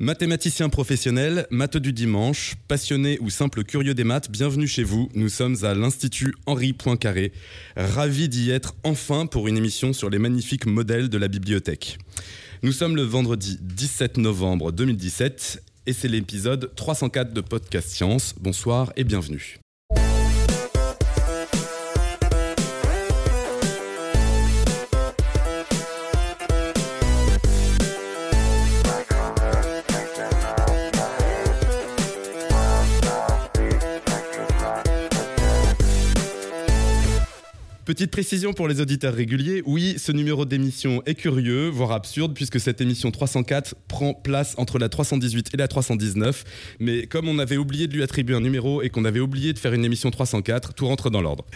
Mathématicien professionnel, maths du dimanche, passionné ou simple curieux des maths, bienvenue chez vous. Nous sommes à l'Institut Henri Poincaré. Ravi d'y être enfin pour une émission sur les magnifiques modèles de la bibliothèque. Nous sommes le vendredi 17 novembre 2017 et c'est l'épisode 304 de Podcast Science. Bonsoir et bienvenue. Petite précision pour les auditeurs réguliers, oui, ce numéro d'émission est curieux, voire absurde, puisque cette émission 304 prend place entre la 318 et la 319. Mais comme on avait oublié de lui attribuer un numéro et qu'on avait oublié de faire une émission 304, tout rentre dans l'ordre.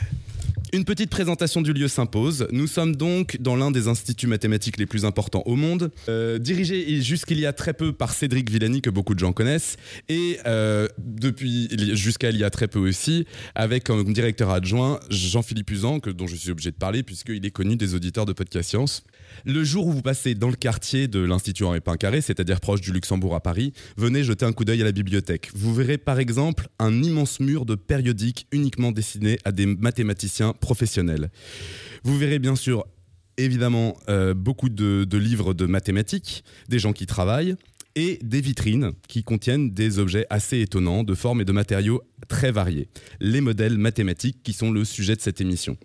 Une petite présentation du lieu s'impose. Nous sommes donc dans l'un des instituts mathématiques les plus importants au monde, euh, dirigé jusqu'il y a très peu par Cédric Villani, que beaucoup de gens connaissent, et euh, depuis jusqu'à il y a très peu aussi, avec comme directeur adjoint Jean-Philippe Usan, dont je suis obligé de parler puisqu'il est connu des auditeurs de Podcast Science. Le jour où vous passez dans le quartier de l'Institut Henri Pincaré, c'est-à-dire proche du Luxembourg à Paris, venez jeter un coup d'œil à la bibliothèque. Vous verrez par exemple un immense mur de périodiques uniquement destinés à des mathématiciens professionnels. Vous verrez bien sûr évidemment euh, beaucoup de, livres de mathématiques, des gens qui travaillent, et des vitrines qui contiennent des objets assez étonnants, de formes et de matériaux très variés. Les modèles mathématiques qui sont le sujet de cette émission.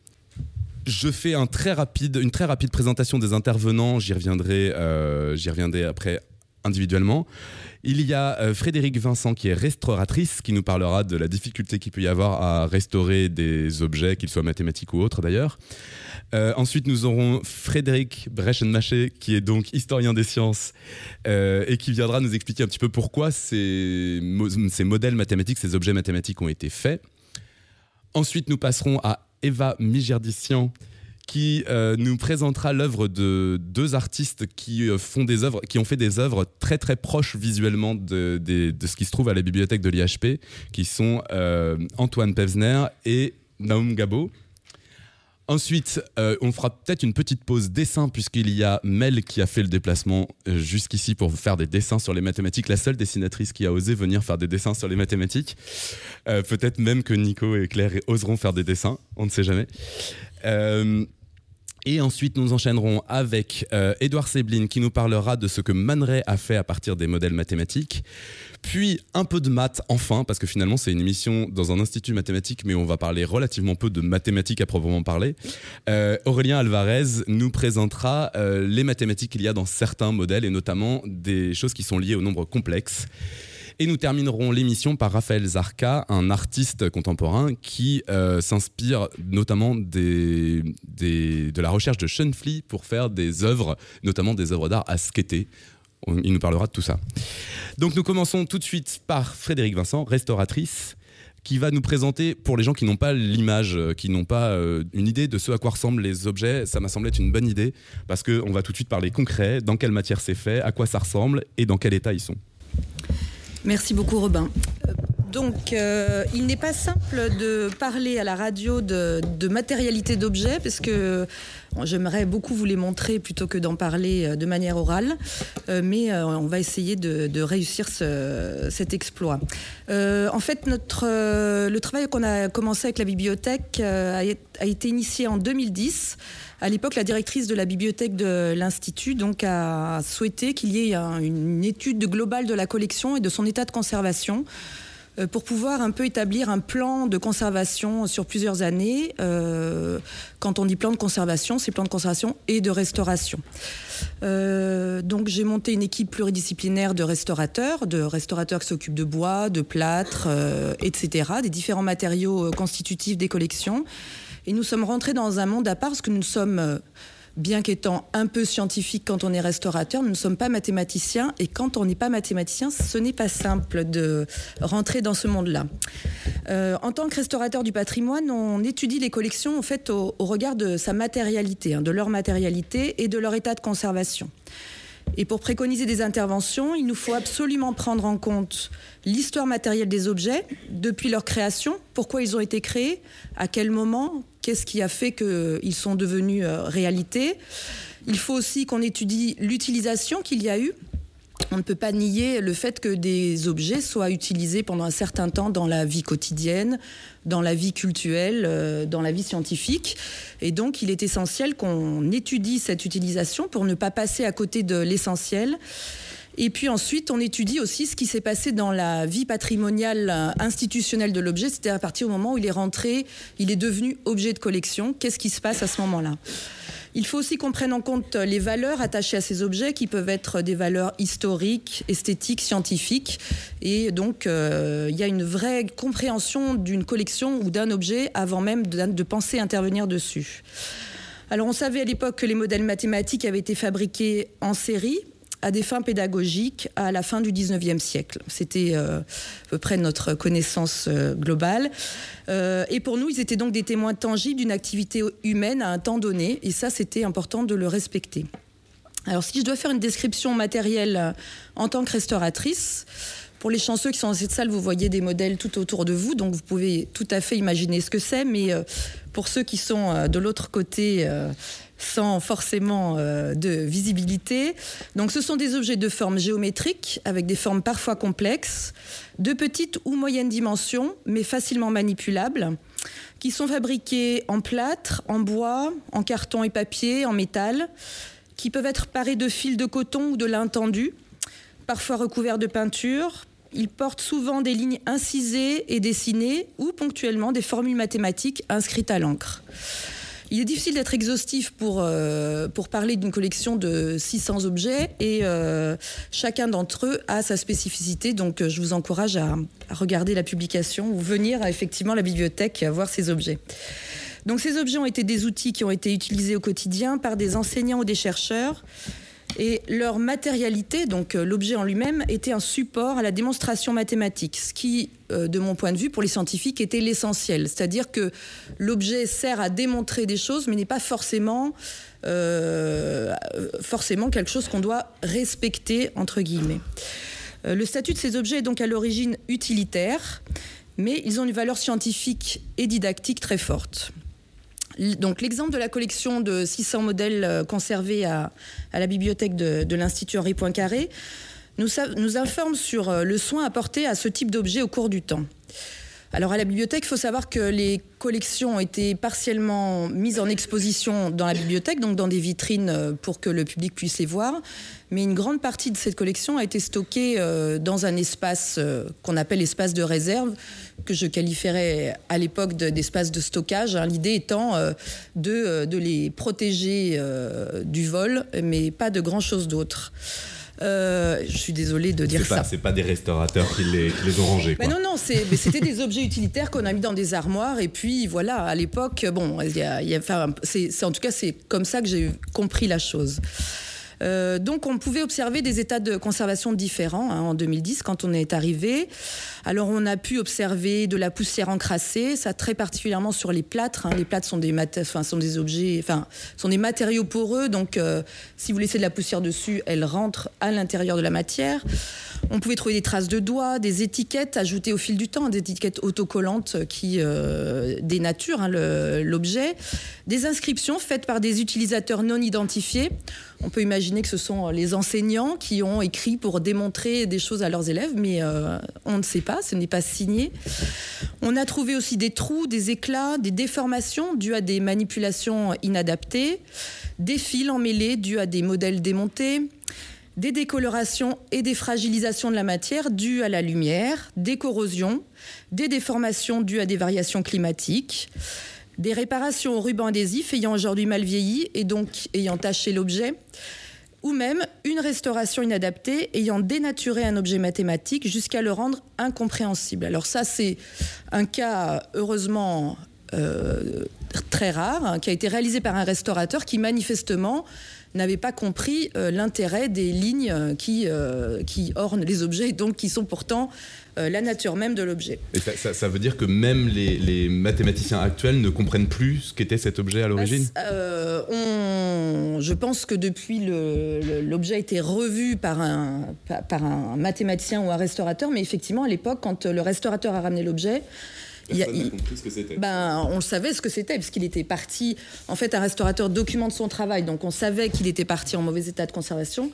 Je fais une très rapide présentation des intervenants. J'y reviendrai, euh, j'y reviendrai après individuellement. Il y a euh, Frédéric Vincent qui est restauratrice, qui nous parlera de la difficulté qu'il peut y avoir à restaurer des objets, qu'ils soient mathématiques ou autres d'ailleurs. Euh, ensuite, nous aurons Frédéric Brechenmaché, qui est donc historien des sciences, euh, et qui viendra nous expliquer un petit peu pourquoi ces, ces modèles mathématiques, ces objets mathématiques ont été faits. Ensuite, nous passerons à Eva Migerdissian qui euh, nous présentera l'œuvre de deux artistes qui euh, font des œuvres, qui ont fait des œuvres très très proches visuellement de, ce qui se trouve à la bibliothèque de l'IHP, qui sont euh, Antoine Pevsner et Naum Gabo. Ensuite, on fera peut-être une petite pause dessin puisqu'il y a Mel qui a fait le déplacement jusqu'ici pour faire des dessins sur les mathématiques, la seule dessinatrice qui a osé venir faire des dessins sur les mathématiques. peut-être même que Nico et Claire oseront faire des dessins, on ne sait jamais. Et ensuite, nous enchaînerons avec euh, Edouard Seblin qui nous parlera de ce que Man Ray a fait à partir des modèles mathématiques. Puis un peu de maths enfin, parce que finalement c'est une émission dans un institut mathématique, mais on va parler relativement peu de mathématiques à proprement parler. Euh, Aurélien Alvarez nous présentera euh, les mathématiques qu'il y a dans certains modèles, et notamment des choses qui sont liées au nombre complexe. Et nous terminerons l'émission par Raphaël Zarka, un artiste contemporain qui euh, s'inspire notamment de la recherche de Schoenfly pour faire des œuvres, notamment des œuvres d'art à skater. Il nous parlera de tout ça. Donc nous commençons tout de suite par Frédéric Vincent, restauratrice qui va nous présenter, pour les gens qui n'ont pas l'image, euh, qui n'ont pas euh, une idée de ce à quoi ressemblent les objets, ça m'a semblé être une bonne idée, parce qu'on va tout de suite parler concret, dans quelle matière c'est fait, à quoi ça ressemble et dans quel état ils sont. Merci beaucoup Robin. Euh, donc, euh, il n'est pas simple de parler à la radio de, matérialité d'objets, parce que j'aimerais beaucoup vous les montrer plutôt que d'en parler euh, de manière orale, mais on va essayer de, réussir cet exploit. en fait, notre, le travail qu'on a commencé avec la bibliothèque a, été initié en 2010 à l'époque, la directrice de la bibliothèque de l'Institut a souhaité qu'il y ait une étude globale de la collection et de son état de conservation. euh, pour pouvoir un peu établir un plan de conservation sur plusieurs années. Euh, quand on dit plan de conservation, c'est plan de conservation et de restauration. Euh, donc j'ai monté une équipe pluridisciplinaire de restaurateurs, de restaurateurs qui s'occupent de bois, de plâtre, etc., des différents matériaux constitutifs des collections. Et nous sommes rentrés dans un monde à part parce que nous sommes, euh, bien qu'étant un peu scientifiques quand on est restaurateur, nous ne sommes pas mathématiciens. Et quand on n'est pas mathématicien, ce n'est pas simple de rentrer dans ce monde-là. Euh, en tant que restaurateur du patrimoine, on étudie les collections au, regard de sa matérialité, hein, de leur matérialité et de leur état de conservation. Et pour préconiser des interventions, il nous faut absolument prendre en compte l'histoire matérielle des objets depuis leur création, pourquoi ils ont été créés, à quel moment, qu'est-ce qui a fait qu'ils sont devenus euh, réalité. Il faut aussi qu'on étudie l'utilisation qu'il y a eu on ne peut pas nier le fait que des objets soient utilisés pendant un certain temps dans la vie quotidienne, dans la vie culturelle, euh, dans la vie scientifique. Et donc, il est essentiel qu'on étudie cette utilisation pour ne pas passer à côté de l'essentiel. Et puis ensuite, on étudie aussi ce qui s'est passé dans la vie patrimoniale institutionnelle de l'objet, c'est-à-dire à partir du moment où il est rentré, il est devenu objet de collection. Qu'est-ce qui se passe à ce moment-là? Il faut aussi qu'on prenne en compte les valeurs attachées à ces objets qui peuvent être des valeurs historiques, esthétiques, scientifiques. Et donc, euh, il y a une vraie compréhension d'une collection ou d'un objet avant même de, de penser intervenir dessus. Alors, on savait à l'époque que les modèles mathématiques avaient été fabriqués en série à des fins pédagogiques à la fin du 19e siècle. C'était euh, à peu près notre connaissance euh, globale. Euh, et pour nous, ils étaient donc des témoins tangibles d'une activité humaine à un temps donné, et ça, c'était important de le respecter. Alors si je dois faire une description matérielle en tant que restauratrice, pour les chanceux qui sont dans cette salle, vous voyez des modèles tout autour de vous, donc vous pouvez tout à fait imaginer ce que c'est, mais pour ceux qui sont de l'autre côté sans forcément euh, de visibilité. Donc ce sont des objets de forme géométrique avec des formes parfois complexes, de petites ou moyennes dimensions, mais facilement manipulables, qui sont fabriqués en plâtre, en bois, en carton et papier, en métal, qui peuvent être parés de fils de coton ou de lin tendu, parfois recouverts de peinture. Ils portent souvent des lignes incisées et dessinées ou ponctuellement des formules mathématiques inscrites à l'encre. Il est difficile d'être exhaustif pour, euh, pour parler d'une collection de 600 objets et euh, chacun d'entre eux a sa spécificité. Donc euh, je vous encourage à, à, regarder la publication ou venir effectivement à la bibliothèque voir ces objets. Donc ces objets ont été des outils qui ont été utilisés au quotidien par des enseignants ou des chercheurs et leur matérialité, donc euh, l'objet en lui-même, était un support à la démonstration mathématique, ce qui, euh, de mon point de vue, pour les scientifiques, était l'essentiel. C'est-à-dire que l'objet sert à démontrer des choses, mais n'est pas forcément, euh, forcément quelque chose qu'on doit respecter, entre guillemets. Le statut de ces objets est donc à l'origine utilitaire, mais ils ont une valeur scientifique et didactique très forte. Donc l'exemple de la collection de 600 modèles euh, conservés à, la bibliothèque de, l'Institut Henri Poincaré nous, nous informe sur euh, le soin apporté à ce type d'objet au cours du temps. Alors à la bibliothèque, il faut savoir que les collections ont été partiellement mises en exposition dans la bibliothèque, donc dans des vitrines euh, pour que le public puisse les voir. Mais une grande partie de cette collection a été stockée dans un espace qu'on appelle espace de réserve, que je qualifierais à l'époque d'espace de, stockage. Hein. L'idée étant de, de, les protéger du vol, mais pas de grand-chose d'autre. Euh, je suis désolée de dire pas, ça. C'est pas des restaurateurs qui les, qui les ont rangés. Quoi. Non, non, c'était des objets utilitaires qu'on a mis dans des armoires. Et puis voilà, à l'époque, bon, y a, y a, enfin, en tout cas, c'est comme ça que j'ai compris la chose. Euh, donc on pouvait observer des états de conservation différents hein, en 2010 quand on est arrivé. Alors on a pu observer de la poussière encrassée, ça très particulièrement sur les plâtres. Hein. Les plâtres sont des, objets, sont des matériaux poreux, donc euh, si vous laissez de la poussière dessus, elle rentre à l'intérieur de la matière. On pouvait trouver des traces de doigts, des étiquettes ajoutées au fil du temps, des étiquettes autocollantes qui euh, dénaturent hein, l'objet, des inscriptions faites par des utilisateurs non identifiés. On peut imaginer que ce sont les enseignants qui ont écrit pour démontrer des choses à leurs élèves, mais euh, on ne sait pas, ce n'est pas signé. On a trouvé aussi des trous, des éclats, des déformations dues à des manipulations inadaptées, des fils emmêlés dus à des modèles démontés, des décolorations et des fragilisations de la matière dues à la lumière, des corrosions, des déformations dues à des variations climatiques, des réparations au ruban adhésif ayant aujourd'hui mal vieilli et donc ayant taché l'objet, ou même une restauration inadaptée ayant dénaturé un objet mathématique jusqu'à le rendre incompréhensible. Alors ça, c'est un cas heureusement euh, très rare, hein, qui a été réalisé par un restaurateur qui manifestement n'avait pas compris euh, l'intérêt des lignes euh, qui, qui ornent les objets, et donc qui sont pourtant euh, la nature même de l'objet. Et ça, ça, ça, veut dire que même les, les, mathématiciens actuels ne comprennent plus ce qu'était cet objet à l'origine? Euh, on... Je pense que depuis l'objet a été revu par un, par un mathématicien ou un restaurateur, mais effectivement à l'époque, quand le restaurateur a ramené l'objet, compris ce que c'était. Ben, on savait ce que c'était, puisqu'il était parti. En fait, un restaurateur documente son travail, donc on savait qu'il était parti en mauvais état de conservation.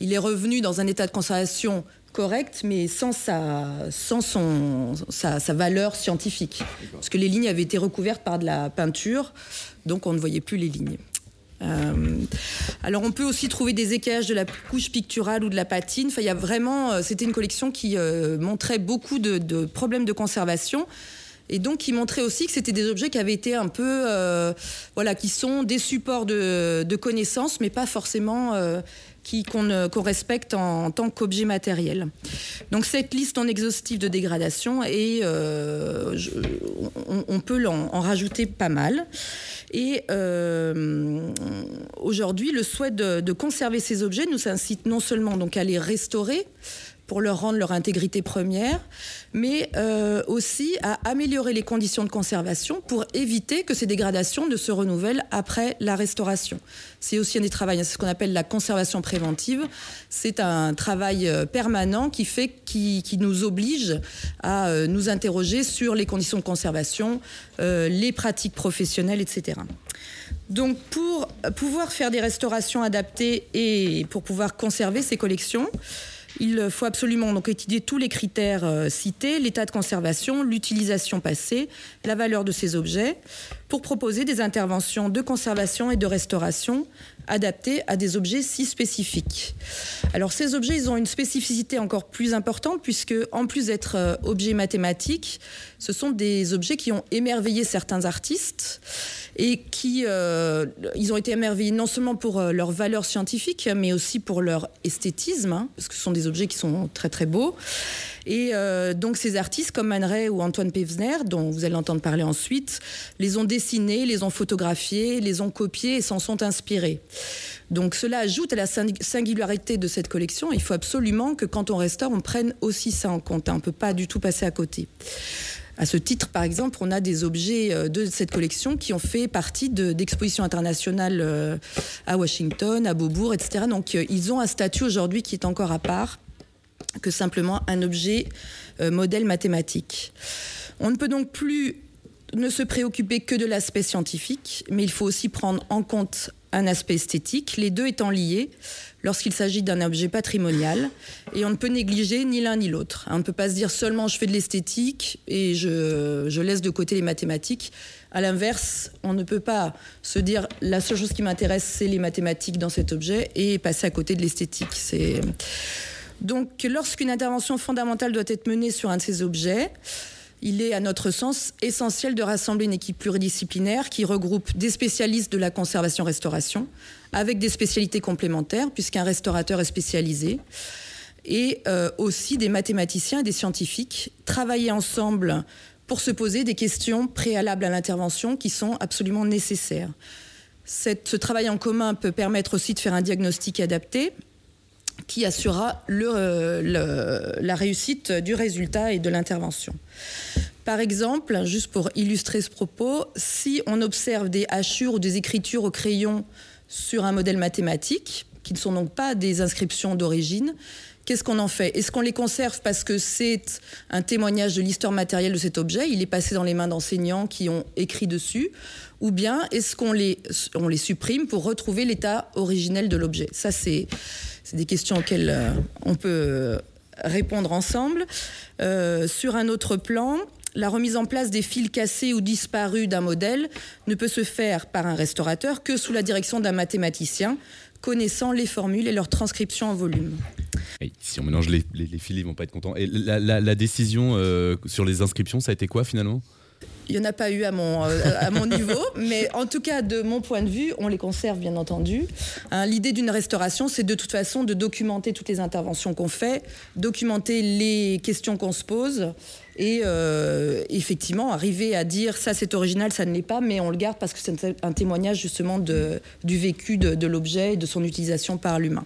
Il est revenu dans un état de conservation correct, mais sans, sa, sans son, sa, valeur scientifique. Parce que les lignes avaient été recouvertes par de la peinture, donc on ne voyait plus les lignes. Euh, alors on peut aussi trouver des écailles de la couche picturale ou de la patine. Enfin, il y a vraiment, euh, c'était une collection qui euh, montrait beaucoup de, problèmes de conservation. Et donc, qui montrait aussi que c'était des objets qui avaient été un peu, voilà, qui sont des supports de, de connaissances, mais pas forcément qu'on respecte en, tant qu'objet matériel. Donc cette liste non exhaustive de dégradation, et euh, on, peut en, rajouter pas mal. Et euh, aujourd'hui, le souhait de, de, conserver ces objets nous incite non seulement donc à les restaurer, pour leur rendre leur intégrité première, mais euh, aussi à améliorer les conditions de conservation pour éviter que ces dégradations ne se renouvellent après la restauration. C'est aussi un des travaux, ce qu'on appelle la conservation préventive. C'est un travail euh, permanent qui fait, qui, nous oblige à euh, nous interroger sur les conditions de conservation, les pratiques professionnelles, etc. Donc pour pouvoir faire des restaurations adaptées et pour pouvoir conserver ces collections, il faut absolument donc étudier tous les critères euh, cités, l'état de conservation, l'utilisation passée, la valeur de ces objets, pour proposer des interventions de conservation et de restauration adaptées à des objets si spécifiques. Alors ces objets, ils ont une spécificité encore plus importante puisque en plus d'être euh, objets mathématiques, ce sont des objets qui ont émerveillé certains artistes et qui euh, ils ont été émerveillés non seulement pour euh, leur valeur scientifique, mais aussi pour leur esthétisme, hein, parce que ce sont des objets qui sont très très beaux. Et euh, donc ces artistes comme Man ou Antoine Pevsner, dont vous allez entendre parler ensuite, les ont dessinés, les ont photographiés, les ont copiés et s'en sont inspirés. Donc cela ajoute à la singularité de cette collection. Il faut absolument que quand on restaure, on prenne aussi ça en compte. Hein. On ne peut pas du tout passer à côté. À ce titre, par exemple, on a des objets euh, de cette collection qui ont fait partie d'expositions internationales euh, à Washington, à Beaubourg, etc. Donc ils ont un statut aujourd'hui qui est encore à part que simplement un objet euh, modèle mathématique. On ne peut donc plus ne se préoccuper que de l'aspect scientifique, mais il faut aussi prendre en compte un aspect esthétique, les deux étant liés lorsqu'il s'agit d'un objet patrimonial. Et on ne peut négliger ni l'un ni l'autre. On ne peut pas se dire seulement je fais de l'esthétique et je, je, laisse de côté les mathématiques. À l'inverse, on ne peut pas se dire la seule chose qui m'intéresse, c'est les mathématiques dans cet objet et passer à côté de l'esthétique. C'est donc, lorsqu'une intervention fondamentale doit être menée sur un de ces objets, il est, à notre sens, essentiel de rassembler une équipe pluridisciplinaire qui regroupe des spécialistes de la conservation-restauration avec des spécialités complémentaires, puisqu'un restaurateur est spécialisé, et euh, aussi des mathématiciens et des scientifiques, travailler ensemble pour se poser des questions préalables à l'intervention qui sont absolument nécessaires. ce travail en commun peut permettre aussi de faire un diagnostic adapté qui assurera la réussite du résultat et de l'intervention. Par exemple, juste pour illustrer ce propos, si on observe des hachures ou des écritures au crayon sur un modèle mathématique, qui ne sont donc pas des inscriptions d'origine, qu'est-ce qu'on en fait? Est-ce qu'on les conserve parce que c'est un témoignage de l'histoire matérielle de cet objet Il est passé dans les mains d'enseignants qui ont écrit dessus Ou bien est-ce qu'on les, les supprime pour retrouver l'état originel de l'objet? Ça, c'est c'est des questions auxquelles euh, on peut euh, répondre ensemble. Euh, sur un autre plan, la remise en place des fils cassés ou disparus d'un modèle ne peut se faire par un restaurateur que sous la direction d'un mathématicien connaissant les formules et leur transcription en volume. si on mélange les, fils, ils vont pas être contents. Et la, décision sur les inscriptions, ça a été quoi finalement? Il n'y en a pas eu à mon, euh, niveau, mais en tout cas, de mon point de vue, on les conserve bien entendu. Hein, l'idée d'une restauration, c'est de toute façon de documenter toutes les interventions qu'on fait, documenter les questions qu'on se pose et euh, effectivement arriver à dire ça c'est original, ça ne l'est pas, mais on le garde parce que c'est un témoignage justement de, du vécu de, l'objet et de son utilisation par l'humain.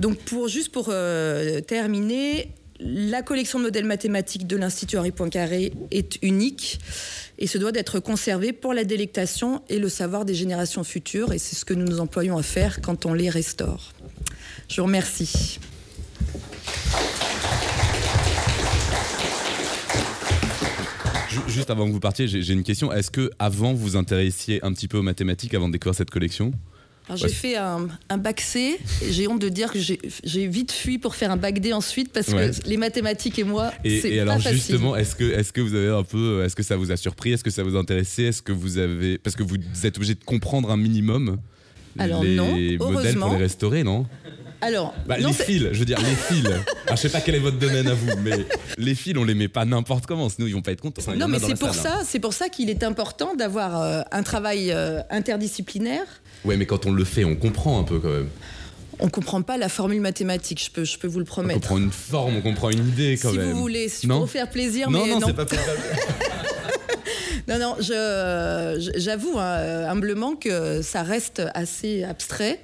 Donc pour, juste pour euh, terminer, la collection de modèles mathématiques de l'Institut Henri Poincaré est unique et se doit d'être conservée pour la délectation et le savoir des générations futures. Et c'est ce que nous nous employons à faire quand on les restaure. Je vous remercie. juste avant que vous partiez, j'ai une question. Est-ce que avant vous intéressiez un petit peu aux mathématiques avant de découvrir cette collection? J'ai fait un, bac C. J'ai honte de dire que j'ai vite fui pour faire un bac D ensuite parce que les mathématiques et moi, c'est Et alors justement, est-ce que, est que vous avez un peu, est-ce que ça vous a surpris, est-ce que ça vous a intéressé, est-ce que vous avez, parce que vous êtes obligé de comprendre un minimum alors les non, modèles pour les restaurer, non? Alors, bah, les fils, je veux dire, les fils. Je je sais pas quel est votre domaine à vous, mais les fils, on les met pas n'importe comment, sinon ils vont pas être contents. non, mais c'est pour, ça, c'est pour ça qu'il est important d'avoir euh, un travail euh, interdisciplinaire. Ouais, mais quand on le fait, on comprend un peu quand même. On comprend pas la formule mathématique, je peux, je peux vous le promettre. On comprend une forme, on comprend une idée quand même. Si vous voulez, si pour vous faire plaisir, non, mais non, non, c'est pas pour Non, non, j'avoue hein, humblement que ça reste assez abstrait.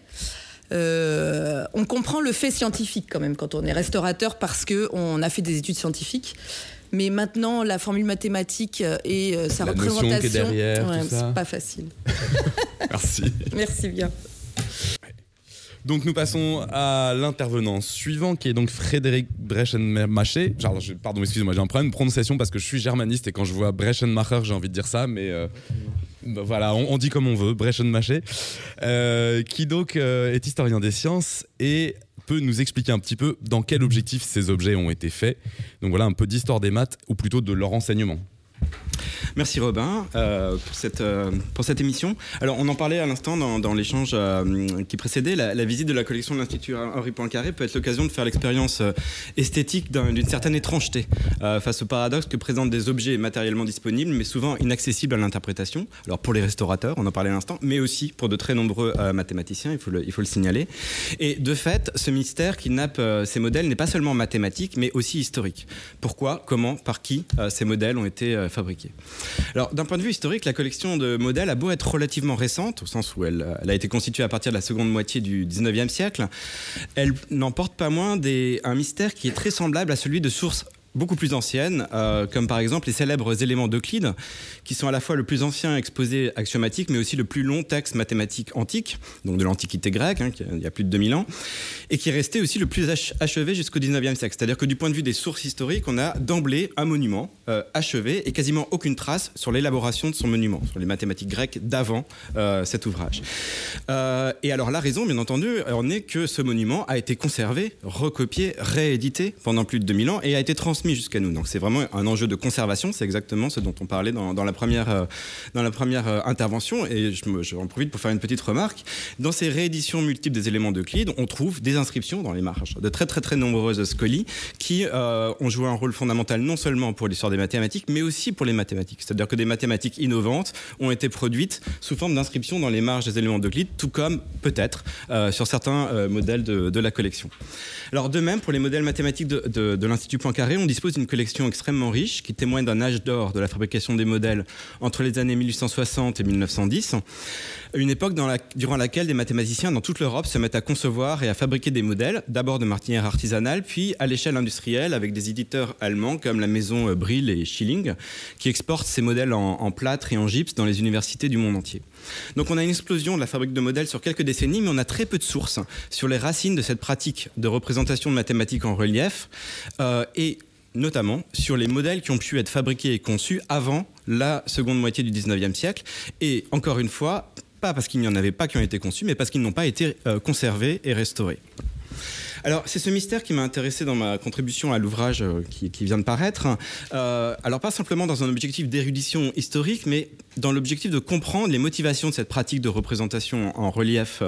Euh, on comprend le fait scientifique quand même quand on est restaurateur parce qu'on a fait des études scientifiques. Mais maintenant, la formule mathématique et euh, sa représentation, c'est pas facile. Merci. Merci bien. Donc nous passons à l'intervenant suivant qui est donc Frédéric Breschenmacher. Pardon, excusez-moi, j'ai un problème de prononciation parce que je suis germaniste et quand je vois Breschenmacher, j'ai envie de dire ça, mais euh, voilà, on, dit comme on veut, Breschenmacher, euh, qui donc euh, est historien des sciences et peut nous expliquer un petit peu dans quel objectif ces objets ont été faits. Donc voilà un peu d'histoire des maths ou plutôt de leur enseignement. Merci Robin euh, pour, cette, euh, pour cette émission. Alors on en parlait à l'instant dans, l'échange euh, qui précédait, la, visite de la collection de l'Institut Henri Poincaré peut être l'occasion de faire l'expérience esthétique d'une certaine étrangeté face au paradoxe que présentent des objets matériellement disponibles mais souvent inaccessibles à l'interprétation. Alors pour les restaurateurs, on en parlait à l'instant, mais aussi pour de très nombreux mathématiciens, il faut, le, il faut le signaler. Et de fait, ce mystère qui nappe ces modèles n'est pas seulement mathématique mais aussi historique. Pourquoi, comment, par qui ces modèles ont été fabriqués alors, d'un point de vue historique, la collection de modèles a beau être relativement récente, au sens où elle, a été constituée à partir de la seconde moitié du 19e siècle, elle n'emporte pas moins un mystère qui est très semblable à celui de sources beaucoup plus anciennes, euh, comme par exemple les célèbres éléments d'Euclide, qui sont à la fois le plus ancien exposé axiomatique, mais aussi le plus long texte mathématique antique, donc de l'Antiquité grecque, hein, il y a plus de 2000 ans, et qui est resté aussi le plus achevé jusqu'au 19e siècle. C'est-à-dire que du point de vue des sources historiques, on a d'emblée un monument euh, achevé et quasiment aucune trace sur l'élaboration de son monument, sur les mathématiques grecques d'avant euh, cet ouvrage. et alors la raison, bien entendu, en est que ce monument a été conservé, recopié, réédité pendant plus de 2000 ans et a été transmis jusqu'à nous. Donc c'est vraiment un enjeu de conservation, c'est exactement ce dont on parlait dans, la première, euh, dans la première euh, intervention. Et je, en profite pour faire une petite remarque. Dans ces rééditions multiples des éléments d'Euclide, on trouve des inscriptions dans les marges, de très très très nombreuses scolies qui euh, ont joué un rôle fondamental non seulement pour l'histoire des mathématiques, mais aussi pour les mathématiques. C'est-à-dire que des mathématiques innovantes ont été produites sous forme d'inscriptions dans les marges des éléments d'Euclide, tout comme peut-être sur certains modèles de, la collection. Alors de même, pour les modèles mathématiques de, de, de l'Institut Poincaré, on dispose d'une collection extrêmement riche qui témoigne d'un âge d'or de la fabrication des modèles entre les années 1860 et 1910, une époque durant laquelle des mathématiciens dans toute l'Europe se mettent à concevoir et à fabriquer des modèles, d'abord de martinière artisanale, puis à l'échelle industrielle avec des éditeurs allemands comme la maison Brill et Schilling, qui exportent ces modèles en, en plâtre et en gypse dans les universités du monde entier. Donc on a une explosion de la fabrique de modèles sur quelques décennies, mais on a très peu de sources sur les racines de cette pratique de représentation de mathématiques en relief. Euh, et notamment sur les modèles qui ont pu être fabriqués et conçus avant la seconde moitié du 19e siècle. Et encore une fois, pas parce qu'il n'y en avait pas qui ont été conçus, mais parce qu'ils n'ont pas été euh, conservés et restaurés. Alors, c'est ce mystère qui m'a intéressé dans ma contribution à l'ouvrage euh, qui, vient de paraître. Euh, alors, pas simplement dans un objectif d'érudition historique, mais dans l'objectif de comprendre les motivations de cette pratique de représentation en relief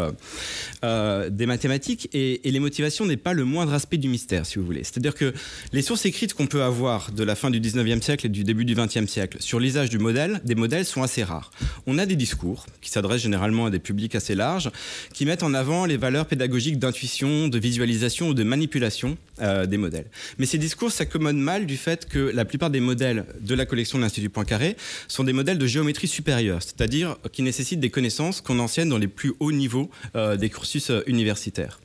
euh, des mathématiques. Et, les motivations n'est pas le moindre aspect du mystère, si vous voulez. C'est-à-dire que les sources écrites qu'on peut avoir de la fin du 19e siècle et du début du 20e siècle sur l'usage du modèle, des modèles sont assez rares. On a des discours qui s'adressent généralement à des publics assez larges, qui mettent en avant les valeurs pédagogiques d'intuition, de visualisation ou de manipulation euh, des modèles. Mais ces discours s'accommodent mal du fait que la plupart des modèles de la collection de l'Institut Poincaré sont des modèles de géométrie supérieure, c'est-à-dire qui nécessitent des connaissances qu'on enseigne dans les plus hauts niveaux euh, des cursus euh, universitaires.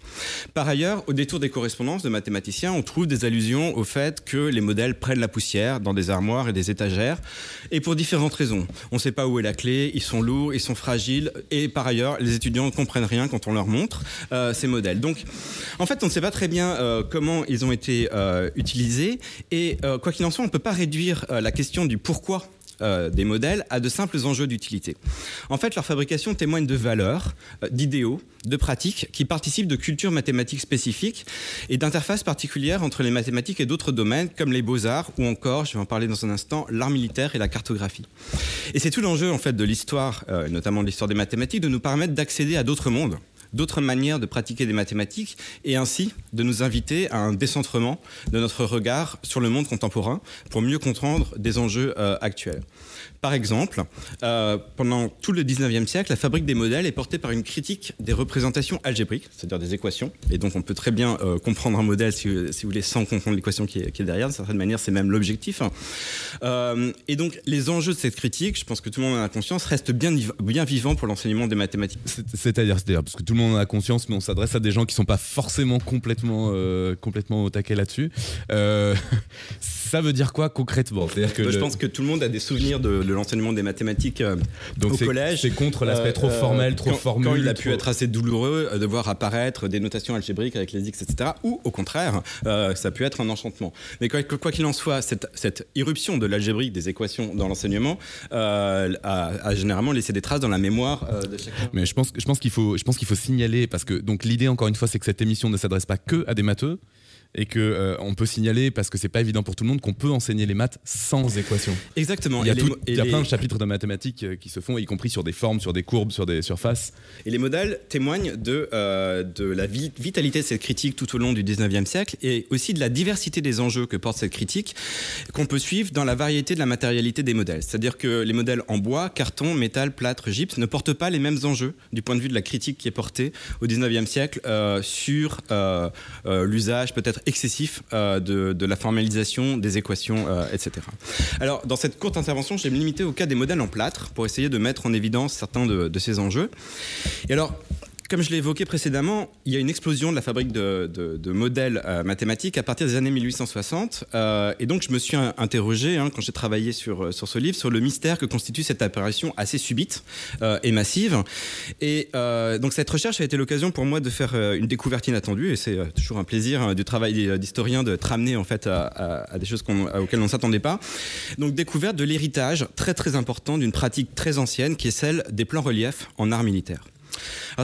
Par ailleurs, au détour des correspondances de mathématiciens, on trouve des allusions au fait que les modèles prennent la poussière dans des armoires et des étagères, et pour différentes raisons. On ne sait pas où est la clé, ils sont lourds, ils sont fragiles, et par ailleurs, les étudiants ne comprennent rien quand on leur montre ces modèles. Donc, en fait, on ne sait pas très bien euh, comment ils ont été euh, utilisés. Et euh, quoi qu'il en soit, on ne peut pas réduire la question du pourquoi des modèles à de simples enjeux d'utilité. En fait, leur fabrication témoigne de valeurs, d'idéaux, de pratiques qui participent de cultures mathématiques spécifiques et d'interfaces particulières entre les mathématiques et d'autres domaines comme les beaux-arts ou encore, je vais en parler dans un instant, l'art militaire et la cartographie. Et c'est tout l'enjeu en fait de l'histoire, euh, notamment de l'histoire des mathématiques, de nous permettre d'accéder à d'autres mondes d'autres manières de pratiquer des mathématiques et ainsi de nous inviter à un décentrement de notre regard sur le monde contemporain pour mieux comprendre des enjeux euh, actuels. Par exemple, euh, pendant tout le 19e siècle, la fabrique des modèles est portée par une critique des représentations algébriques, c'est-à-dire des équations. Et donc on peut très bien euh, comprendre un modèle, si, vous voulez, sans comprendre l'équation qui, est derrière. D'une certaine manière, c'est même l'objectif. Euh, et donc les enjeux de cette critique, je pense que tout le monde en a conscience, restent bien, vivants pour l'enseignement des mathématiques. C'est-à-dire, c'est-à-dire, parce que tout le monde en a conscience, mais on s'adresse à des gens qui ne sont pas forcément complètement, complètement au taquet là-dessus. ça veut dire quoi concrètement? Que je pense que tout le monde a des souvenirs de, l'enseignement des mathématiques euh, au collège. C'est contre l'aspect trop euh, formel, trop formel. Quand il a pu être assez douloureux euh, de voir apparaître des notations algébriques avec les x, etc. Ou au contraire, ça a pu être un enchantement. Mais quoi qu'il en soit, cette, cette, irruption de l'algébrique des équations dans l'enseignement a, a, généralement laissé des traces dans la mémoire de chacun. Mais je pense, je pense qu'il faut, je pense qu'il faut signaler parce que donc l'idée encore une fois, c'est que cette émission ne s'adresse pas que à des matheux et que euh, on peut signaler parce que c'est pas évident pour tout le monde qu'on peut enseigner les maths sans équations. Exactement. Il y a, il y a plein de chapitres de mathématiques euh, qui se font, y compris sur des formes, sur des courbes, sur des surfaces. Et les modèles témoignent de, euh, de la vitalité de cette critique tout au long du 19e siècle et aussi de la diversité des enjeux que porte cette critique qu'on peut suivre dans la variété de la matérialité des modèles. C'est-à-dire que les modèles en bois, carton, métal, plâtre, gypse ne portent pas les mêmes enjeux du point de vue de la critique qui est portée au 19e siècle sur l'usage peut-être excessif euh, de, la formalisation des équations, euh, etc. Alors, dans cette courte intervention, je vais me limiter au cas des modèles en plâtre pour essayer de mettre en évidence certains de, de ces enjeux. Et alors, comme je l'ai évoqué précédemment, il y a une explosion de la fabrique de, modèles euh, mathématiques à partir des années 1860. Euh, et donc, je me suis interrogé, hein, quand j'ai travaillé sur, euh, sur ce livre, sur le mystère que constitue cette apparition assez subite et massive. Et donc, cette recherche a été l'occasion pour moi de faire une découverte inattendue. Et c'est toujours un plaisir hein, du travail d'historien de te ramener en fait à, des choses auxquelles on ne s'attendait pas. Donc, découverte de l'héritage très très important d'une pratique très ancienne qui est celle des plans reliefs en art militaire.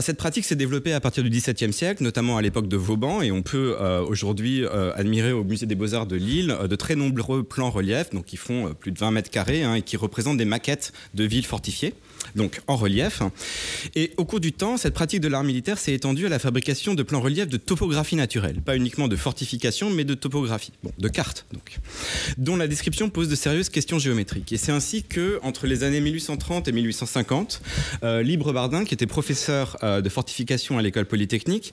Cette pratique s'est développée à partir du XVIIe siècle, notamment à l'époque de Vauban, et on peut euh, aujourd'hui euh, admirer au musée des Beaux-Arts de Lille euh, de très nombreux plans reliefs, donc qui font plus de 20 mètres carrés hein, et qui représentent des maquettes de villes fortifiées donc en relief. Et au cours du temps, cette pratique de l'art militaire s'est étendue à la fabrication de plans reliefs de topographie naturelle, pas uniquement de fortification, mais de topographie, de cartes donc, dont la description pose de sérieuses questions géométriques. Et c'est ainsi que, entre les années 1830 et 1850, euh, Libre Bardin, qui était professeur euh, de fortification à l'école polytechnique,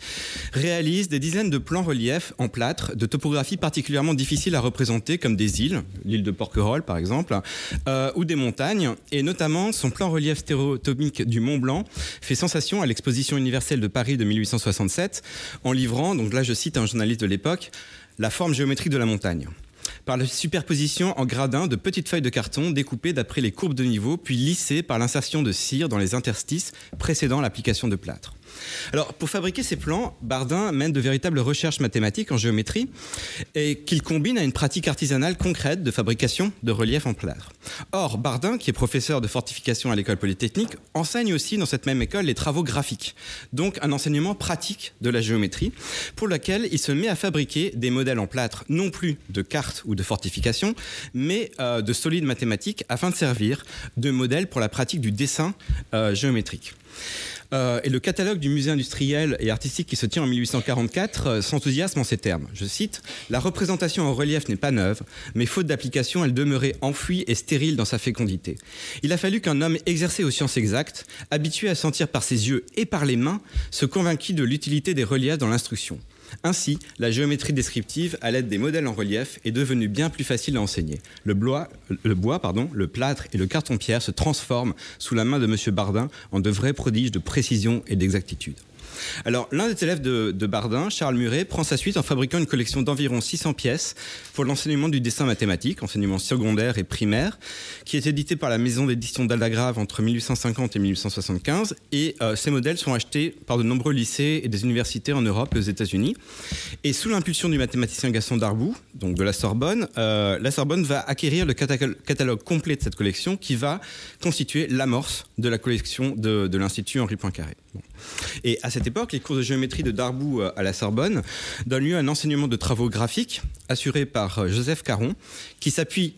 réalise des dizaines de plans reliefs en plâtre de topographie particulièrement difficile à représenter, comme des îles, l'île de Porquerolles par exemple, euh, ou des montagnes, et notamment son plan relief stéréotomique du Mont Blanc fait sensation à l'exposition universelle de Paris de 1867 en livrant, donc là je cite un journaliste de l'époque, la forme géométrique de la montagne par la superposition en gradins de petites feuilles de carton découpées d'après les courbes de niveau, puis lissées par l'insertion de cire dans les interstices précédant l'application de plâtre. Alors, pour fabriquer ces plans, Bardin mène de véritables recherches mathématiques en géométrie et qu'il combine à une pratique artisanale concrète de fabrication de relief en plâtre. Or, Bardin, qui est professeur de fortification à l'école polytechnique, enseigne aussi dans cette même école les travaux graphiques, donc un enseignement pratique de la géométrie, pour lequel il se met à fabriquer des modèles en plâtre, non plus de cartes ou de fortification, mais euh, de solides mathématiques afin de servir de modèle pour la pratique du dessin euh, géométrique. Euh, et le catalogue du musée industriel et artistique qui se tient en 1844 euh, s'enthousiasme en ces termes. Je cite La représentation en relief n'est pas neuve, mais faute d'application, elle demeurait enfouie et stérile dans sa fécondité. Il a fallu qu'un homme exercé aux sciences exactes, habitué à sentir par ses yeux et par les mains, se convainquît de l'utilité des reliefs dans l'instruction. Ainsi, la géométrie descriptive, à l'aide des modèles en relief, est devenue bien plus facile à enseigner. Le bois, le, plâtre et le carton-pierre se transforment sous la main de M. Bardin en de vrais prodiges de précision et d'exactitude. Alors, l'un des élèves de, Bardin, Charles Muret, prend sa suite en fabriquant une collection d'environ 600 pièces pour l'enseignement du dessin mathématique, enseignement secondaire et primaire, qui est édité par la maison d'édition d'Aldagrave entre 1850 et 1875. Et euh, ces modèles sont achetés par de nombreux lycées et des universités en Europe et aux États-Unis. Et sous l'impulsion du mathématicien Gaston Darbou, donc de la Sorbonne, euh, la Sorbonne va acquérir le catalogue complet de cette collection qui va constituer l'amorce de la collection de, l'Institut Henri Poincaré. Et à cette époque, les cours de géométrie de Darbou euh, à la Sorbonne donnent lieu à un enseignement de travaux graphiques assuré par euh, Joseph Caron, qui s'appuie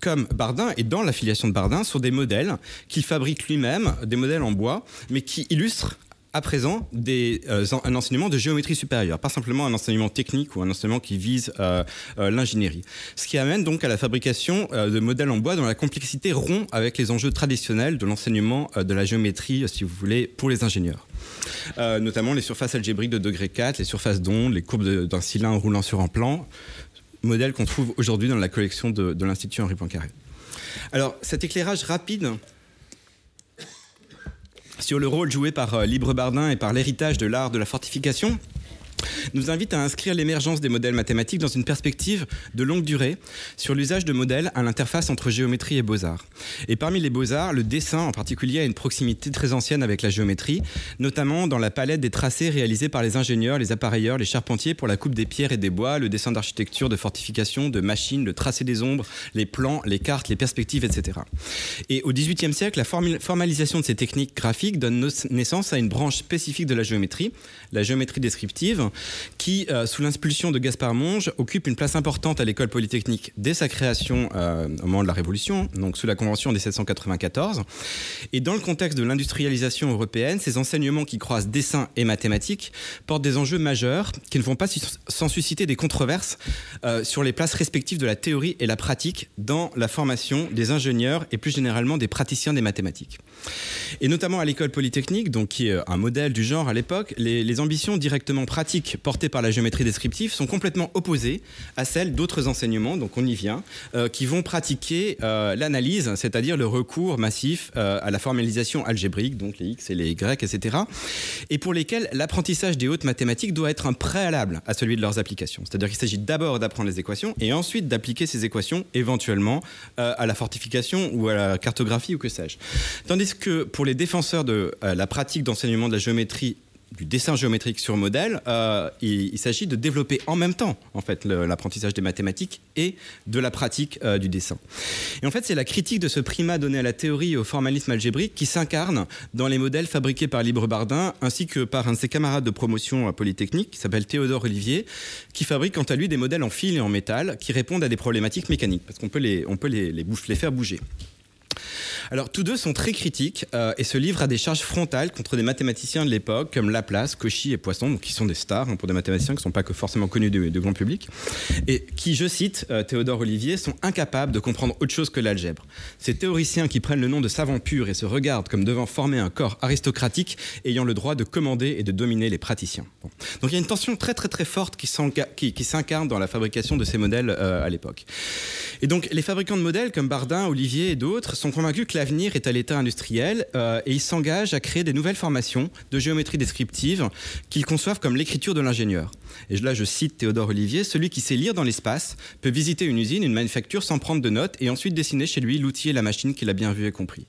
comme Bardin et dans l'affiliation de Bardin sur des modèles qu'il fabrique lui-même, des modèles en bois, mais qui illustrent à présent euh, un enseignement de géométrie supérieure, pas simplement un enseignement technique ou un enseignement qui vise euh, euh, l'ingénierie. Ce qui amène donc à la fabrication de modèles en bois dont la complexité rompt avec les enjeux traditionnels de l'enseignement de la géométrie, si vous voulez, pour les ingénieurs. notamment les surfaces algébriques de degré 4, les surfaces d'ondes, les courbes d'un cylindre roulant sur un plan, modèles qu'on trouve aujourd'hui dans la collection de, de l'Institut Henri Poincaré. Alors cet éclairage rapide sur le rôle joué par euh, Libre Bardin et par l'héritage de l'art de la fortification, nous invite à inscrire l'émergence des modèles mathématiques dans une perspective de longue durée sur l'usage de modèles à l'interface entre géométrie et beaux-arts. Et parmi les beaux-arts, le dessin en particulier a une proximité très ancienne avec la géométrie, notamment dans la palette des tracés réalisés par les ingénieurs, les appareilleurs, les charpentiers pour la coupe des pierres et des bois, le dessin d'architecture, de fortification, de machines, le tracé des ombres, les plans, les cartes, les perspectives, etc. Et au XVIIIe siècle, la formalisation de ces techniques graphiques donne naissance à une branche spécifique de la géométrie, la géométrie descriptive, qui, euh, sous l'impulsion de Gaspard Monge, occupe une place importante à l'école polytechnique dès sa création euh, au moment de la Révolution, donc sous la Convention des 1794. Et dans le contexte de l'industrialisation européenne, ces enseignements qui croisent dessin et mathématiques portent des enjeux majeurs qui ne vont pas sans susciter des controverses euh, sur les places respectives de la théorie et la pratique dans la formation des ingénieurs et plus généralement des praticiens des mathématiques. Et notamment à l'école polytechnique, donc qui est un modèle du genre à l'époque, les ambitions directement pratiques portées par la géométrie descriptive sont complètement opposées à celles d'autres enseignements, donc on y vient, euh, qui vont pratiquer euh, l'analyse, c'est-à-dire le recours massif euh, à la formalisation algébrique, donc les x et les y, etc., et pour lesquels l'apprentissage des hautes mathématiques doit être un préalable à celui de leurs applications. C'est-à-dire qu'il s'agit d'abord d'apprendre les équations et ensuite d'appliquer ces équations éventuellement à la fortification ou à la cartographie ou que sais-je. Tandis que pour les défenseurs de la pratique d'enseignement de la géométrie du dessin géométrique sur modèle, euh, il, s'agit de développer en même temps en fait l'apprentissage des mathématiques et de la pratique euh, du dessin. Et en fait, c'est la critique de ce primat donné à la théorie et au formalisme algébrique qui s'incarne dans les modèles fabriqués par Libre Bardin ainsi que par un de ses camarades de promotion à Polytechnique qui s'appelle Théodore Olivier, qui fabrique quant à lui des modèles en fil et en métal qui répondent à des problématiques mécaniques parce qu'on peut les, on peut les, les faire bouger. Alors, tous deux sont très critiques euh, et se livrent à des charges frontales contre des mathématiciens de l'époque, comme Laplace, Cauchy et Poisson, qui sont des stars hein, pour des mathématiciens qui ne sont pas que forcément connus du, grand public, et qui, je cite euh, Théodore Olivier, sont incapables de comprendre autre chose que l'algèbre. Ces théoriciens qui prennent le nom de savants purs et se regardent comme devant former un corps aristocratique ayant le droit de commander et de dominer les praticiens. Donc il y a une tension très très très forte qui s'incarne dans la fabrication de ces modèles euh, à l'époque. Et donc les fabricants de modèles comme Bardin, Olivier et d'autres sont convaincus que l'avenir est à l'état industriel euh, et ils s'engagent à créer des nouvelles formations de géométrie descriptive qu'ils conçoivent comme l'écriture de l'ingénieur. Et là, je cite Théodore Olivier, celui qui sait lire dans l'espace peut visiter une usine, une manufacture sans prendre de notes et ensuite dessiner chez lui l'outil et la machine qu'il a bien vu et compris.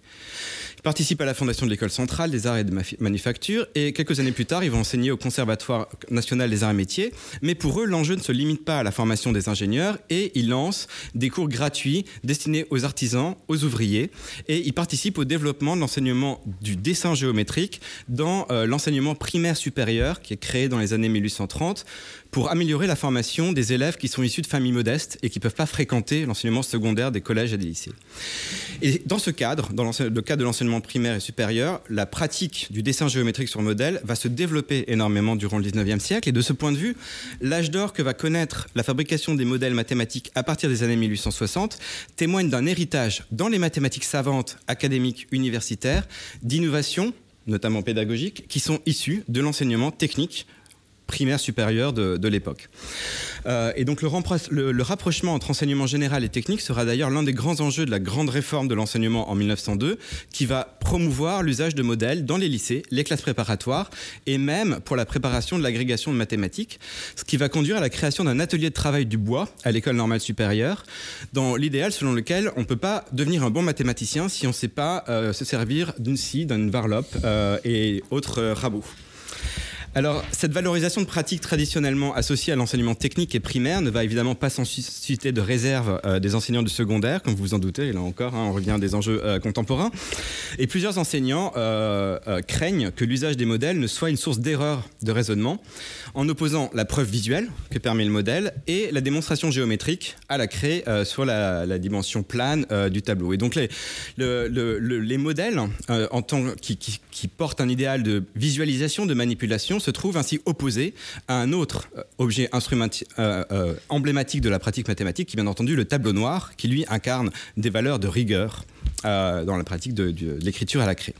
Il participe à la fondation de l'école centrale des arts et de manufacture et quelques années plus tard, ils vont enseigner au Conservatoire national des arts et métiers. Mais pour eux, l'enjeu ne se limite pas à la formation des ingénieurs et ils lancent des cours gratuits destinés aux artisans, aux ouvriers et ils participent au développement de l'enseignement du dessin géométrique dans euh, l'enseignement primaire supérieur qui est créé dans les années 1830 pour améliorer la formation des élèves qui sont issus de familles modestes et qui ne peuvent pas fréquenter l'enseignement secondaire des collèges et des lycées. Et dans ce cadre, dans le cadre de l'enseignement primaire et supérieur, la pratique du dessin géométrique sur modèle va se développer énormément durant le 19e siècle. Et de ce point de vue, l'âge d'or que va connaître la fabrication des modèles mathématiques à partir des années 1860 témoigne d'un héritage dans les mathématiques savantes, académiques, universitaires, d'innovations notamment pédagogiques, qui sont issues de l'enseignement technique primaire supérieure de, l'époque. Euh, et donc le, le, rapprochement entre enseignement général et technique sera d'ailleurs l'un des grands enjeux de la grande réforme de l'enseignement en 1902, qui va promouvoir l'usage de modèles dans les lycées, les classes préparatoires et même pour la préparation de l'agrégation de mathématiques, ce qui va conduire à la création d'un atelier de travail du bois à l'école normale supérieure, dans l'idéal selon lequel on ne peut pas devenir un bon mathématicien si on ne sait pas euh, se servir d'une scie, d'une varlope euh, et autres rabots. Alors, cette valorisation de pratiques traditionnellement associée à l'enseignement technique et primaire ne va évidemment pas sans susciter de réserve euh, des enseignants du secondaire, comme vous vous en doutez, et là encore, hein, on revient à des enjeux euh, contemporains. Et plusieurs enseignants euh, craignent que l'usage des modèles ne soit une source d'erreur de raisonnement, en opposant la preuve visuelle que permet le modèle et la démonstration géométrique à la craie sur la, dimension plane du tableau. Et donc, les, les modèles en tant, qui, qui portent un idéal de visualisation, de manipulation, se trouve ainsi opposé à un autre euh, objet euh, euh, emblématique de la pratique mathématique, qui bien entendu le tableau noir, qui lui incarne des valeurs de rigueur dans la pratique de, l'écriture à la craie.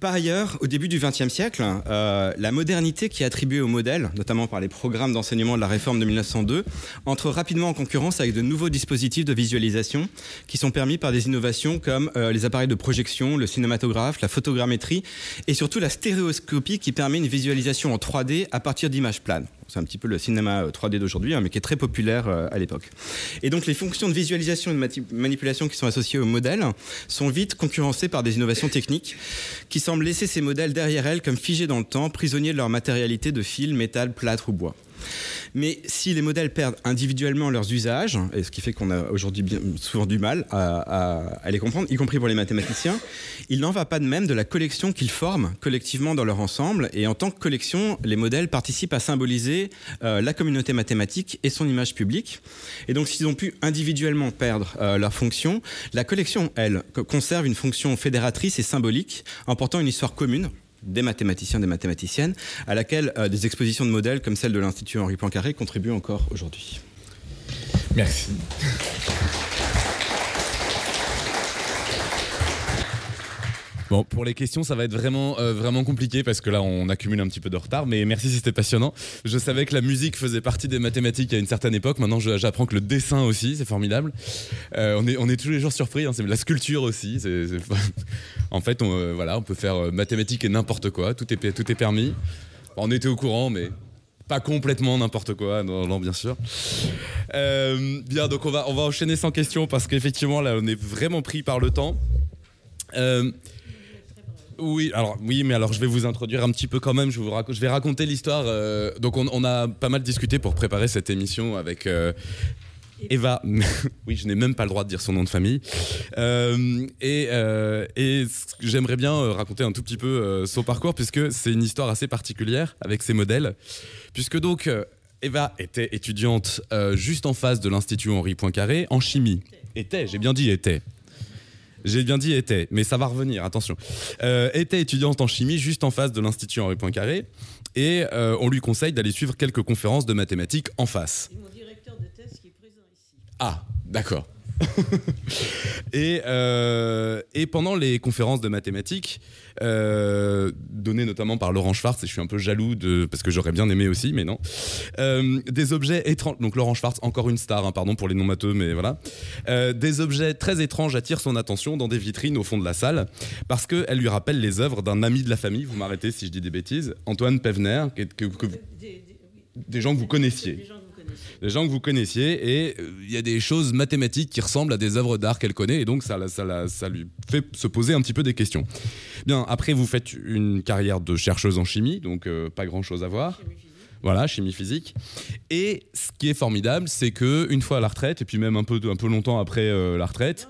Par ailleurs, au début du XXe siècle, la modernité qui est attribuée au modèle, notamment par les programmes d'enseignement de la réforme de 1902, entre rapidement en concurrence avec de nouveaux dispositifs de visualisation qui sont permis par des innovations comme les appareils de projection, le cinématographe, la photogrammétrie et surtout la stéréoscopie qui permet une visualisation en 3D à partir d'images planes. C'est un petit peu le cinéma 3D euh, d'aujourd'hui, hein, mais qui est très populaire euh, à l'époque. Et donc les fonctions de visualisation et de manipulation qui sont associées au modèle sont vite concurrencées par des innovations techniques qui semblent laisser ces modèles derrière elles comme figés dans le temps, prisonniers de leur matérialité de fil, métal, plâtre ou bois. Mais si les modèles perdent individuellement leurs usages, et ce qui fait qu'on a aujourd'hui souvent du mal à, les comprendre, y compris pour les mathématiciens, il n'en va pas de même de la collection qu'ils forment collectivement dans leur ensemble. Et en tant que collection, les modèles participent à symboliser euh, la communauté mathématique et son image publique. Et donc s'ils ont pu individuellement perdre euh, leur fonction, la collection, elle, conserve une fonction fédératrice et symbolique, en portant une histoire commune des mathématiciens, des mathématiciennes, à laquelle euh, des expositions de modèles comme celle de l'Institut Henri Poincaré contribuent encore aujourd'hui. Merci. Bon, pour les questions, ça va être vraiment, euh, vraiment compliqué parce que là, on accumule un petit peu de retard. Mais merci, c'était passionnant. Je savais que la musique faisait partie des mathématiques à une certaine époque. Maintenant, j'apprends que le dessin aussi, c'est formidable. Euh, on, est, on est tous les jours surpris. Hein. c'est la sculpture aussi. en fait, on, euh, voilà, on peut faire mathématiques et n'importe quoi. Tout est, tout est permis. On était au courant, mais pas complètement n'importe quoi, non, non, bien sûr. bien, donc on va, on va enchaîner sans questions parce qu'effectivement, là, on est vraiment pris par le temps. Oui, alors oui, mais alors je vais vous introduire un petit peu quand même. Je, vais raconter l'histoire. Euh, donc on, a pas mal discuté pour préparer cette émission avec euh, Eva. oui, je n'ai même pas le droit de dire son nom de famille. Euh, et, et j'aimerais bien raconter un tout petit peu son parcours puisque c'est une histoire assez particulière avec ses modèles. Puisque donc Eva était étudiante juste en face de l'institut Henri Poincaré en chimie. Était, j'ai bien dit était. J'ai bien dit était, mais ça va revenir, attention. Euh, était étudiante en chimie juste en face de l'Institut Henri Poincaré et euh, on lui conseille d'aller suivre quelques conférences de mathématiques en face. mon directeur de thèse qui est présent ici. Ah, d'accord. et, euh, et, pendant les conférences de mathématiques, euh, données notamment par Laurent Schwartz, et je suis un peu jaloux de, parce que j'aurais bien aimé aussi, mais non, euh, des objets étranges, donc Laurent Schwartz, encore une star, hein, pardon pour les non-matheux, mais voilà, des objets très étranges attirent son attention dans des vitrines au fond de la salle, parce qu'elles lui rappellent les œuvres d'un ami de la famille, vous m'arrêtez si je dis des bêtises, Antoine Pevner, que, des, gens que vous connaissiez des gens que vous connaissiez, et euh, il y a des choses mathématiques qui ressemblent à des œuvres d'art qu'elle connaît, et donc ça, ça, ça, lui fait se poser un petit peu des questions. Bien, après, vous faites une carrière de chercheuse en chimie, donc euh, pas grand-chose à voir. Voilà, chimie physique. Et ce qui est formidable, c'est que une fois à la retraite, et puis même un peu, un peu longtemps après euh, la retraite,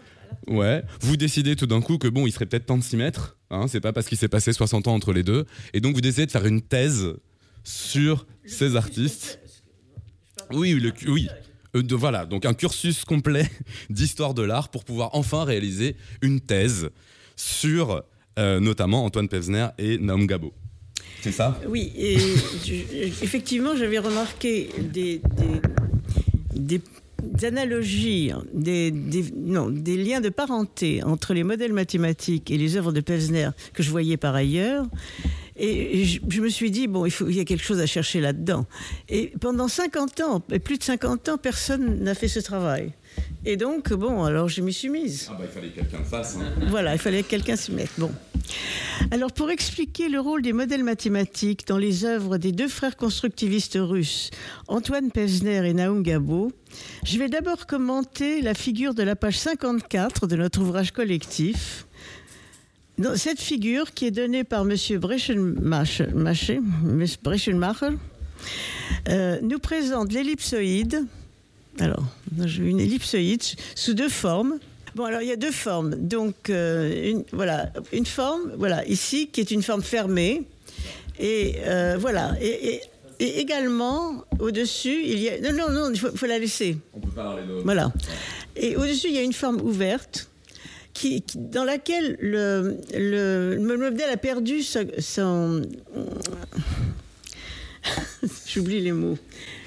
ouais, vous décidez tout d'un coup que bon, il serait peut-être temps de s'y mettre. Hein, c'est pas parce qu'il s'est passé 60 ans entre les deux. Et donc vous décidez de faire une thèse sur ces artistes. Oui, le, oui. Euh, voilà, donc un cursus complet d'histoire de l'art pour pouvoir enfin réaliser une thèse sur euh, notamment Antoine Pevsner et Naum Gabo. C'est ça? Oui, et effectivement, j'avais remarqué des, des, analogies, des, non, des liens de parenté entre les modèles mathématiques et les œuvres de Pevsner que je voyais par ailleurs. Et je, me suis dit, bon, il, faut, il y a quelque chose à chercher là-dedans. Et pendant 50 ans, et plus de 50 ans, personne n'a fait ce travail. Et donc, bon, alors je m'y suis mise. Ah bah, il fallait que quelqu'un le fasse. Hein. Voilà, il fallait que quelqu'un s'y mette. Bon. Alors, pour expliquer le rôle des modèles mathématiques dans les œuvres des deux frères constructivistes russes, Antoine Pesner et Naum Gabo, je vais d'abord commenter la figure de la page 54 de notre ouvrage collectif. Cette figure, qui est donnée par M. Brechenmacher, euh, nous présente l'ellipsoïde. Alors, j'ai une ellipsoïde sous deux formes. Bon, alors il y a deux formes. Donc, euh, une, voilà, une forme, voilà, ici, qui est une forme fermée. Et euh, voilà. Et, également, au-dessus, il y a. Non, non, non, il faut, la laisser. On peut parler de. Voilà. Et au-dessus, il y a une forme ouverte. Qui, dans laquelle le, le, modèle a perdu son J'oublie les mots.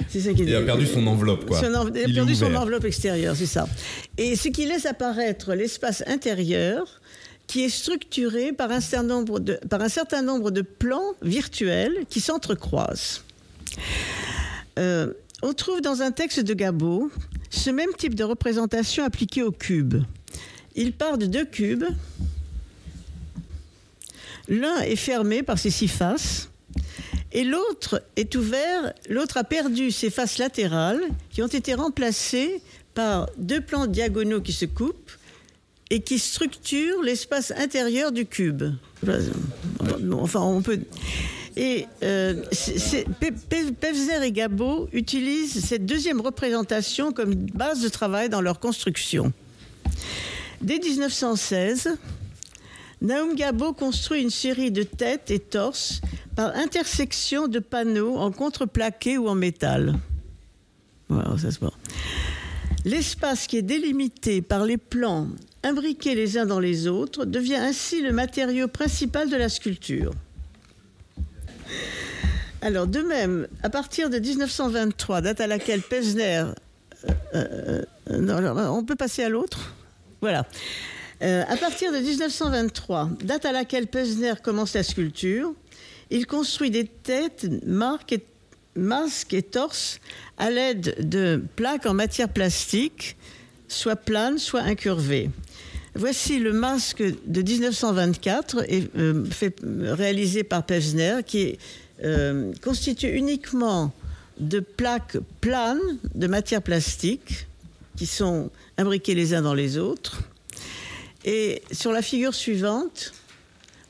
C'est ça qui Il a perdu son enveloppe, quoi. il a perdu son enveloppe extérieure, c'est ça. Et ce qui laisse apparaître l'espace intérieur qui est structuré par un, certain nombre de, par un certain nombre de plans virtuels qui s'entrecroisent. Euh, on trouve dans un texte de Gabo ce même type de représentation appliquée au cube. Il part de deux cubes. L'un est fermé par ses six faces et l'autre est ouvert, l'autre a perdu ses faces latérales qui ont été remplacées par deux plans diagonaux qui se coupent et qui structurent l'espace intérieur du cube. Enfin. Et euh, et Gabo utilisent cette deuxième représentation comme base de travail dans leur construction. Dès 1916, Naum Gabo construit une série de têtes et torses par intersection de panneaux en contreplaqué ou en métal. L'espace qui est délimité par les plans imbriqués les uns dans les autres devient ainsi le matériau principal de la sculpture. Alors, de même, à partir de 1923, date à laquelle Pesner. Euh, euh, on peut passer à l'autre? Voilà. Euh, à partir de 1923, date à laquelle Pesner commence la sculpture, il construit des têtes, masques et torses à l'aide de plaques en matière plastique, soit planes, soit incurvées. Voici le masque de 1924, et, euh, fait, réalisé par Pesner, qui euh, constitué uniquement de plaques planes de matière plastique qui sont imbriquées les uns dans les autres. Et sur la figure suivante,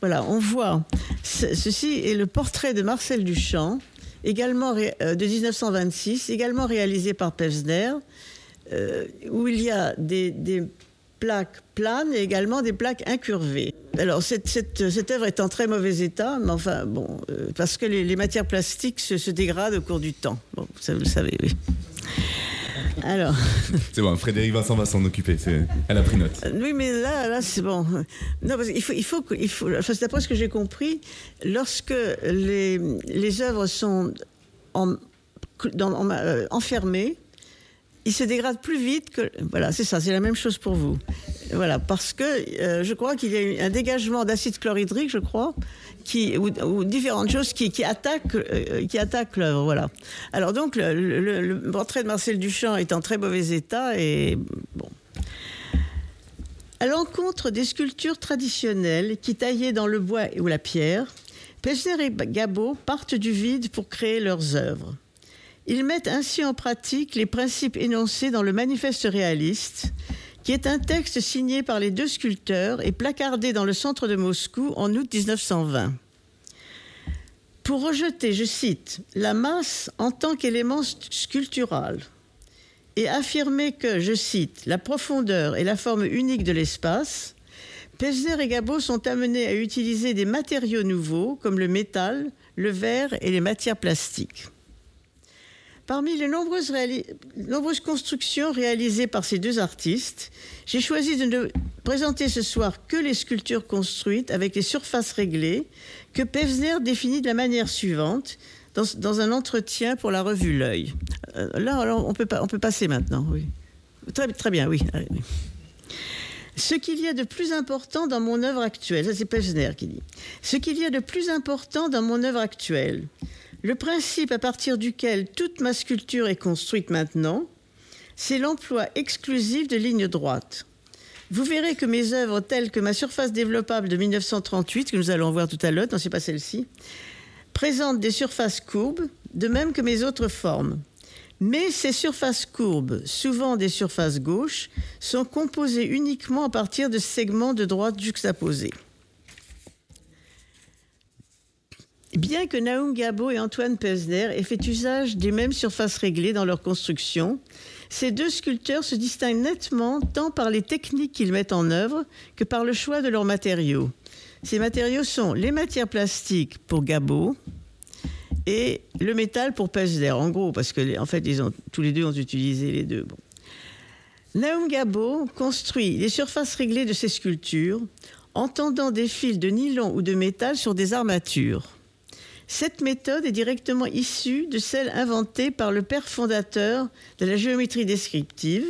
voilà, on voit ceci est le portrait de Marcel Duchamp, également euh, de 1926, également réalisé par Pevsner, euh, où il y a des, plaques planes et également des plaques incurvées. Alors cette, cette, œuvre est en très mauvais état, mais enfin bon, euh, parce que les, matières plastiques se, se, dégradent au cours du temps. Bon, ça vous le savez, oui. Alors. C'est bon, Frédéric Vincent va s'en occuper. Elle a pris note. Oui, mais là, là c'est bon. Non, parce qu'il faut, il faut, il faut. Enfin, d'après ce que j'ai compris, lorsque les, les œuvres sont en, dans, euh, enfermées, ils se dégradent plus vite que. Voilà, c'est ça, c'est la même chose pour vous. Voilà, parce que euh, je crois qu'il y a un dégagement d'acide chlorhydrique, je crois, qui, ou, différentes choses qui, attaquent, euh, attaquent l'œuvre. Voilà. Alors donc, le, portrait de Marcel Duchamp est en très mauvais état et bon. À l'encontre des sculptures traditionnelles qui taillaient dans le bois ou la pierre, Pesner et Gabo partent du vide pour créer leurs œuvres. Ils mettent ainsi en pratique les principes énoncés dans le manifeste réaliste, qui est un texte signé par les deux sculpteurs et placardé dans le centre de Moscou en août 1920. Pour rejeter, je cite, la masse en tant qu'élément sculptural et affirmer que, je cite, la profondeur est la forme unique de l'espace, Pesner et Gabo sont amenés à utiliser des matériaux nouveaux comme le métal, le verre et les matières plastiques. Parmi les nombreuses, constructions réalisées par ces deux artistes, j'ai choisi de ne présenter ce soir que les sculptures construites avec les surfaces réglées que Pevsner définit de la manière suivante dans, un entretien pour la revue L'œil. Euh, là, on, peut passer maintenant. Très, bien, oui. Ce qu'il y a de plus important dans mon œuvre actuelle, ça c'est Pesner qui dit, ce qu'il y a de plus important dans mon œuvre actuelle, le principe à partir duquel toute ma sculpture est construite maintenant, c'est l'emploi exclusif de lignes droites. Vous verrez que mes œuvres telles que ma surface développable de 1938, que nous allons voir tout à l'heure, non c'est pas celle-ci, présentent des surfaces courbes, de même que mes autres formes. Mais ces surfaces courbes, souvent des surfaces gauches, sont composées uniquement à partir de segments de droite juxtaposés. Bien que Naum Gabo et Antoine Pesner aient fait usage des mêmes surfaces réglées dans leur construction, ces deux sculpteurs se distinguent nettement tant par les techniques qu'ils mettent en œuvre que par le choix de leurs matériaux. Ces matériaux sont les matières plastiques pour Gabo, et le métal pour Pesder, en gros, parce que en fait, tous les deux ont utilisé les deux. Bon. Naum Gabo construit les surfaces réglées de ses sculptures en tendant des fils de nylon ou de métal sur des armatures. Cette méthode est directement issue de celle inventée par le père fondateur de la géométrie descriptive,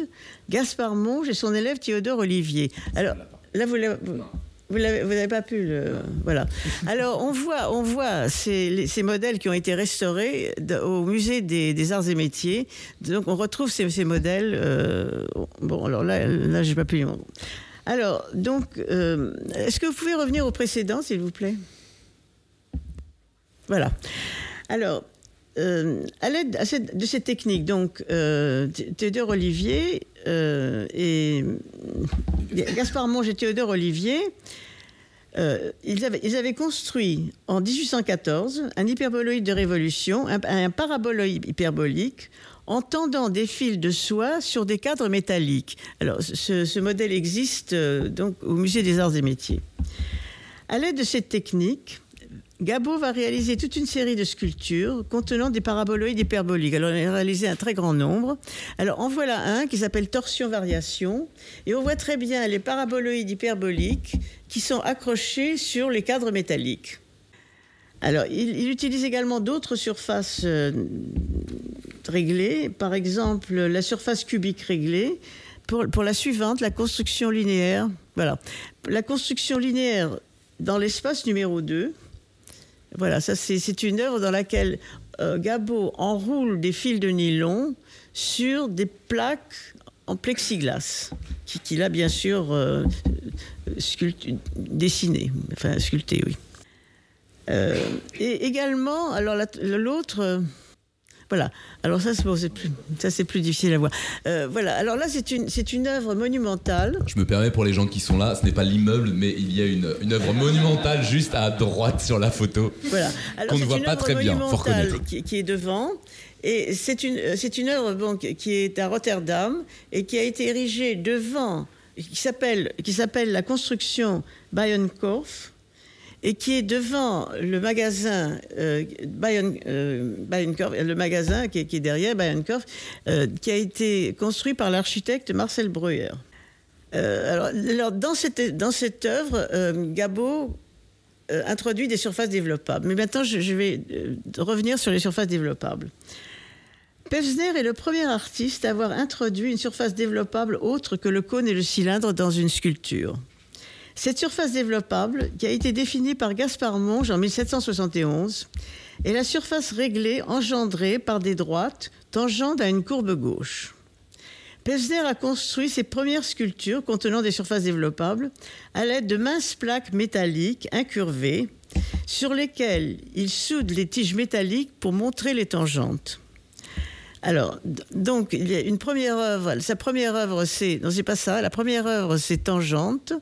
Gaspard Monge et son élève Théodore Olivier. Alors, là, vous, vous n'avez pas pu le. Voilà. Alors, on voit, on voit ces, ces modèles qui ont été restaurés au musée des, arts et métiers. Donc, on retrouve ces, ces modèles. Euh, bon, alors là, là j'ai pas pu. Alors, donc, euh, est-ce que vous pouvez revenir au précédent, s'il vous plaît? Voilà. Alors, euh, à l'aide de cette technique, donc, Théodore Olivier et Gaspard Monge et Théodore Olivier, euh, ils, avaient, construit en 1814 un hyperboloïde de révolution, un, paraboloïde hyperbolique, en tendant des fils de soie sur des cadres métalliques. Alors, ce, modèle existe euh, donc au Musée des Arts et Métiers. À l'aide de cette technique, Gabo va réaliser toute une série de sculptures contenant des paraboloïdes hyperboliques. Alors, il a réalisé un très grand nombre. Alors, en voilà un qui s'appelle Torsion-Variation. Et on voit très bien les paraboloïdes hyperboliques qui sont accrochés sur les cadres métalliques. Alors, il, utilise également d'autres surfaces euh, réglées, par exemple la surface cubique réglée, pour, pour la suivante, la construction linéaire. Voilà. La construction linéaire dans l'espace numéro 2 voilà, ça c'est une œuvre dans laquelle euh, Gabo enroule des fils de nylon sur des plaques en plexiglas, qu'il a bien sûr euh, dessiné, enfin sculpté, oui. Euh, et également, alors l'autre voilà. Alors ça, c'est plus, ça c'est plus difficile à voir. Euh, voilà. Alors là, c'est une, c'est une œuvre monumentale. Je me permets pour les gens qui sont là, ce n'est pas l'immeuble, mais il y a une, une œuvre monumentale juste à droite sur la photo. Voilà. Qu'on ne voit pas très bien. Faut reconnaître. Qui, qui est devant. Et c'est une, c'est une œuvre bon, qui est à Rotterdam et qui a été érigée devant, qui s'appelle, qui s'appelle la construction Bijenkorf et qui est devant le magasin euh, euh le magasin qui est, derrière Bayernkorf, euh, qui a été construit par l'architecte Marcel Breuer. Euh, alors, dans, cette, œuvre, Gabo introduit des surfaces développables. Mais maintenant, je, je vais revenir sur les surfaces développables. Pevsner est le premier artiste à avoir introduit une surface développable autre que le cône et le cylindre dans une sculpture. Cette surface développable, qui a été définie par Gaspard Monge en 1771, est la surface réglée engendrée par des droites tangentes à une courbe gauche. Pesner a construit ses premières sculptures contenant des surfaces développables à l'aide de minces plaques métalliques incurvées sur lesquelles il soude les tiges métalliques pour montrer les tangentes. Alors, donc, il y a une première œuvre. Sa première œuvre, c'est. Non, c'est pas ça. La première œuvre, c'est Tangente.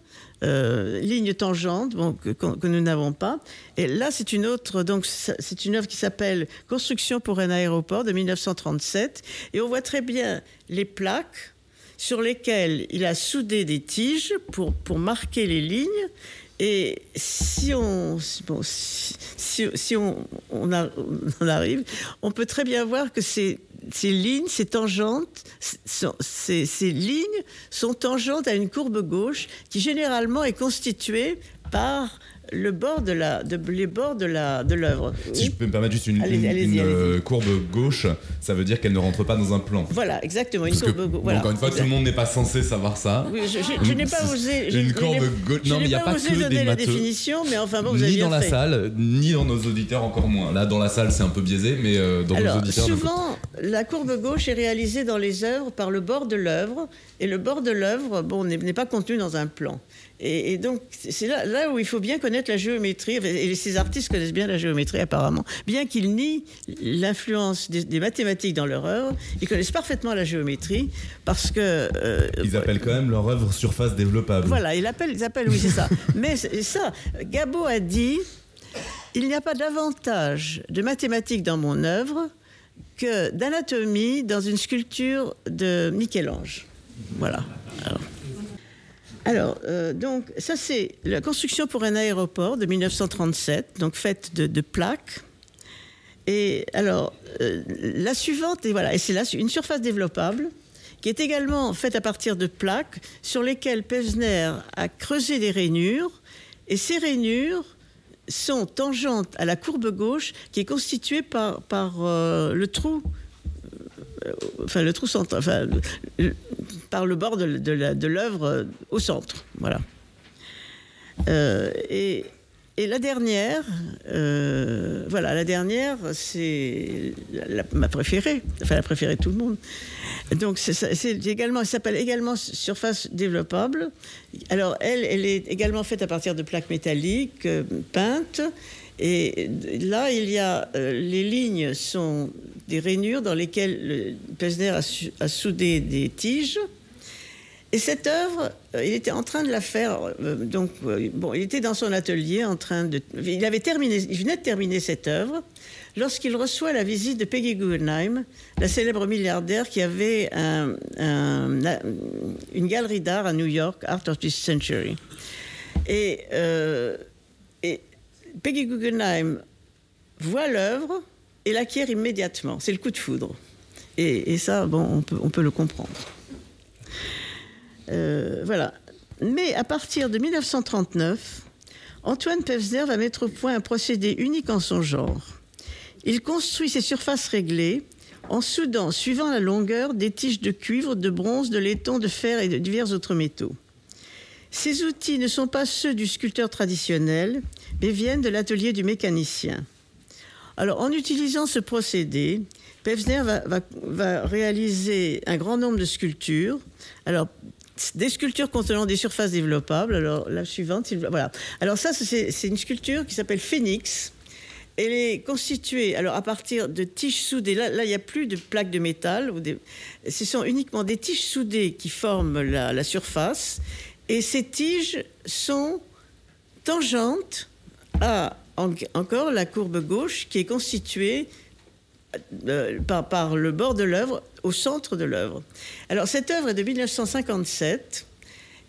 Euh, ligne tangente que, nous n'avons pas. Et là, c'est une autre, donc c'est une œuvre qui s'appelle Construction pour un aéroport de 1937. Et on voit très bien les plaques sur lesquelles il a soudé des tiges pour, pour marquer les lignes. Et si on, si, on, on, arrive, on peut très bien voir que ces, ces lignes, ces tangentes, ces, lignes sont tangentes à une courbe gauche qui généralement est constituée par le bord de la, de, les bords de la, de l'œuvre. Si je peux me permettre juste une, une, courbe gauche, ça veut dire qu'elle ne rentre pas dans un plan. Voilà, exactement. Une courbe gauche. Encore une fois, tout le monde n'est pas censé savoir ça. Oui, je, n'ai pas osé. Une courbe gauche. Non, mais il n'y a pas que donner la définition, mais enfin bon, vous avez Ni dans la salle, ni dans nos auditeurs encore moins. Là, dans la salle, c'est un peu biaisé, mais euh, dans nos auditeurs. Souvent, la courbe gauche est réalisée dans les œuvres par le bord de l'œuvre, et le bord de l'œuvre, bon, n'est pas contenu dans un plan. Et, donc, c'est là, là, où il faut bien connaître la géométrie. Et ces artistes connaissent bien la géométrie, apparemment. Bien qu'ils nient l'influence des, mathématiques dans leur œuvre, ils connaissent parfaitement la géométrie parce que. Euh, ils appellent quand même leur œuvre surface développable. Voilà, ils appellent, ils appellent oui, c'est ça. Mais ça, Gabo a dit il n'y a pas davantage de mathématiques dans mon œuvre que d'anatomie dans une sculpture de Michel-Ange. Voilà. Alors, euh, donc, ça, c'est la construction pour un aéroport de 1937, donc faite de, plaques. Et alors, euh, la suivante, et voilà, et c'est là une surface développable qui est également faite à partir de plaques sur lesquelles Pesner a creusé des rainures. Et ces rainures sont tangentes à la courbe gauche qui est constituée par, par euh, le trou enfin le trou central, enfin, par le bord de, l'œuvre euh, au centre. Voilà. Euh, et, la dernière, euh, voilà, la dernière, c'est ma préférée, enfin la préférée de tout le monde. Donc c'est également, elle s'appelle également surface développable. Alors elle, elle est également faite à partir de plaques métalliques peintes et là, il y a euh, les lignes sont des rainures dans lesquelles le a, soudé des tiges. Et cette œuvre, euh, il était en train de la faire. Euh, donc, bon, il était dans son atelier en train de. Il avait terminé. Il venait de terminer cette œuvre lorsqu'il reçoit la visite de Peggy Guggenheim, la célèbre milliardaire qui avait une galerie d'art à New York, Art of this Century. Et, Peggy Guggenheim voit l'œuvre et l'acquiert immédiatement. C'est le coup de foudre. Et, ça, bon, on peut le comprendre. Euh, voilà. Mais à partir de 1939, Antoine Pevsner va mettre au point un procédé unique en son genre. Il construit ses surfaces réglées en soudant, suivant la longueur, des tiges de cuivre, de bronze, de laiton, de fer et de divers autres métaux. Ces outils ne sont pas ceux du sculpteur traditionnel, mais viennent de l'atelier du mécanicien. Alors, en utilisant ce procédé, Pevsner va, réaliser un grand nombre de sculptures. Alors, des sculptures contenant des surfaces développables. Alors, la suivante, voilà. Alors, ça, c'est une sculpture qui s'appelle Phoenix. Elle est constituée alors à partir de tiges soudées. Là, il n'y a plus de plaques de métal. Ce sont uniquement des tiges soudées qui forment la surface. Et ces tiges sont tangentes à encore la courbe gauche qui est constituée euh, par, le bord de l'œuvre au centre de l'œuvre. Alors cette œuvre est de 1957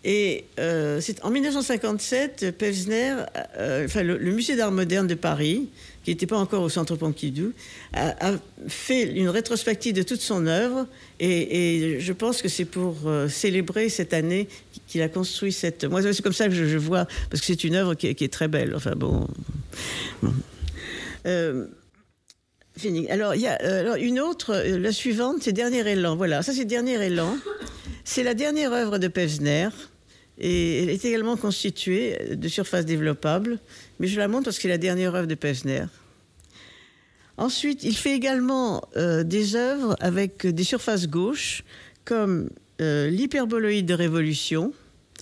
et euh, en 1957, Pevsner, euh, enfin, le, musée d'art moderne de Paris, qui n'était pas encore au Centre Pompidou, a, fait une rétrospective de toute son œuvre. Et, je pense que c'est pour célébrer cette année qu'il a construit cette. Moi, c'est comme ça que je, vois, parce que c'est une œuvre qui, est très belle. Enfin bon. Alors, il y a alors, une autre, la suivante, c'est Dernier élan. Voilà, ça c'est Dernier élan. C'est la dernière œuvre de Pevsner. Et elle est également constituée de surfaces développables, mais je la montre parce que c'est la dernière œuvre de Pevsner. Ensuite, il fait également euh, des œuvres avec des surfaces gauches, comme euh, l'hyperboloïde de révolution,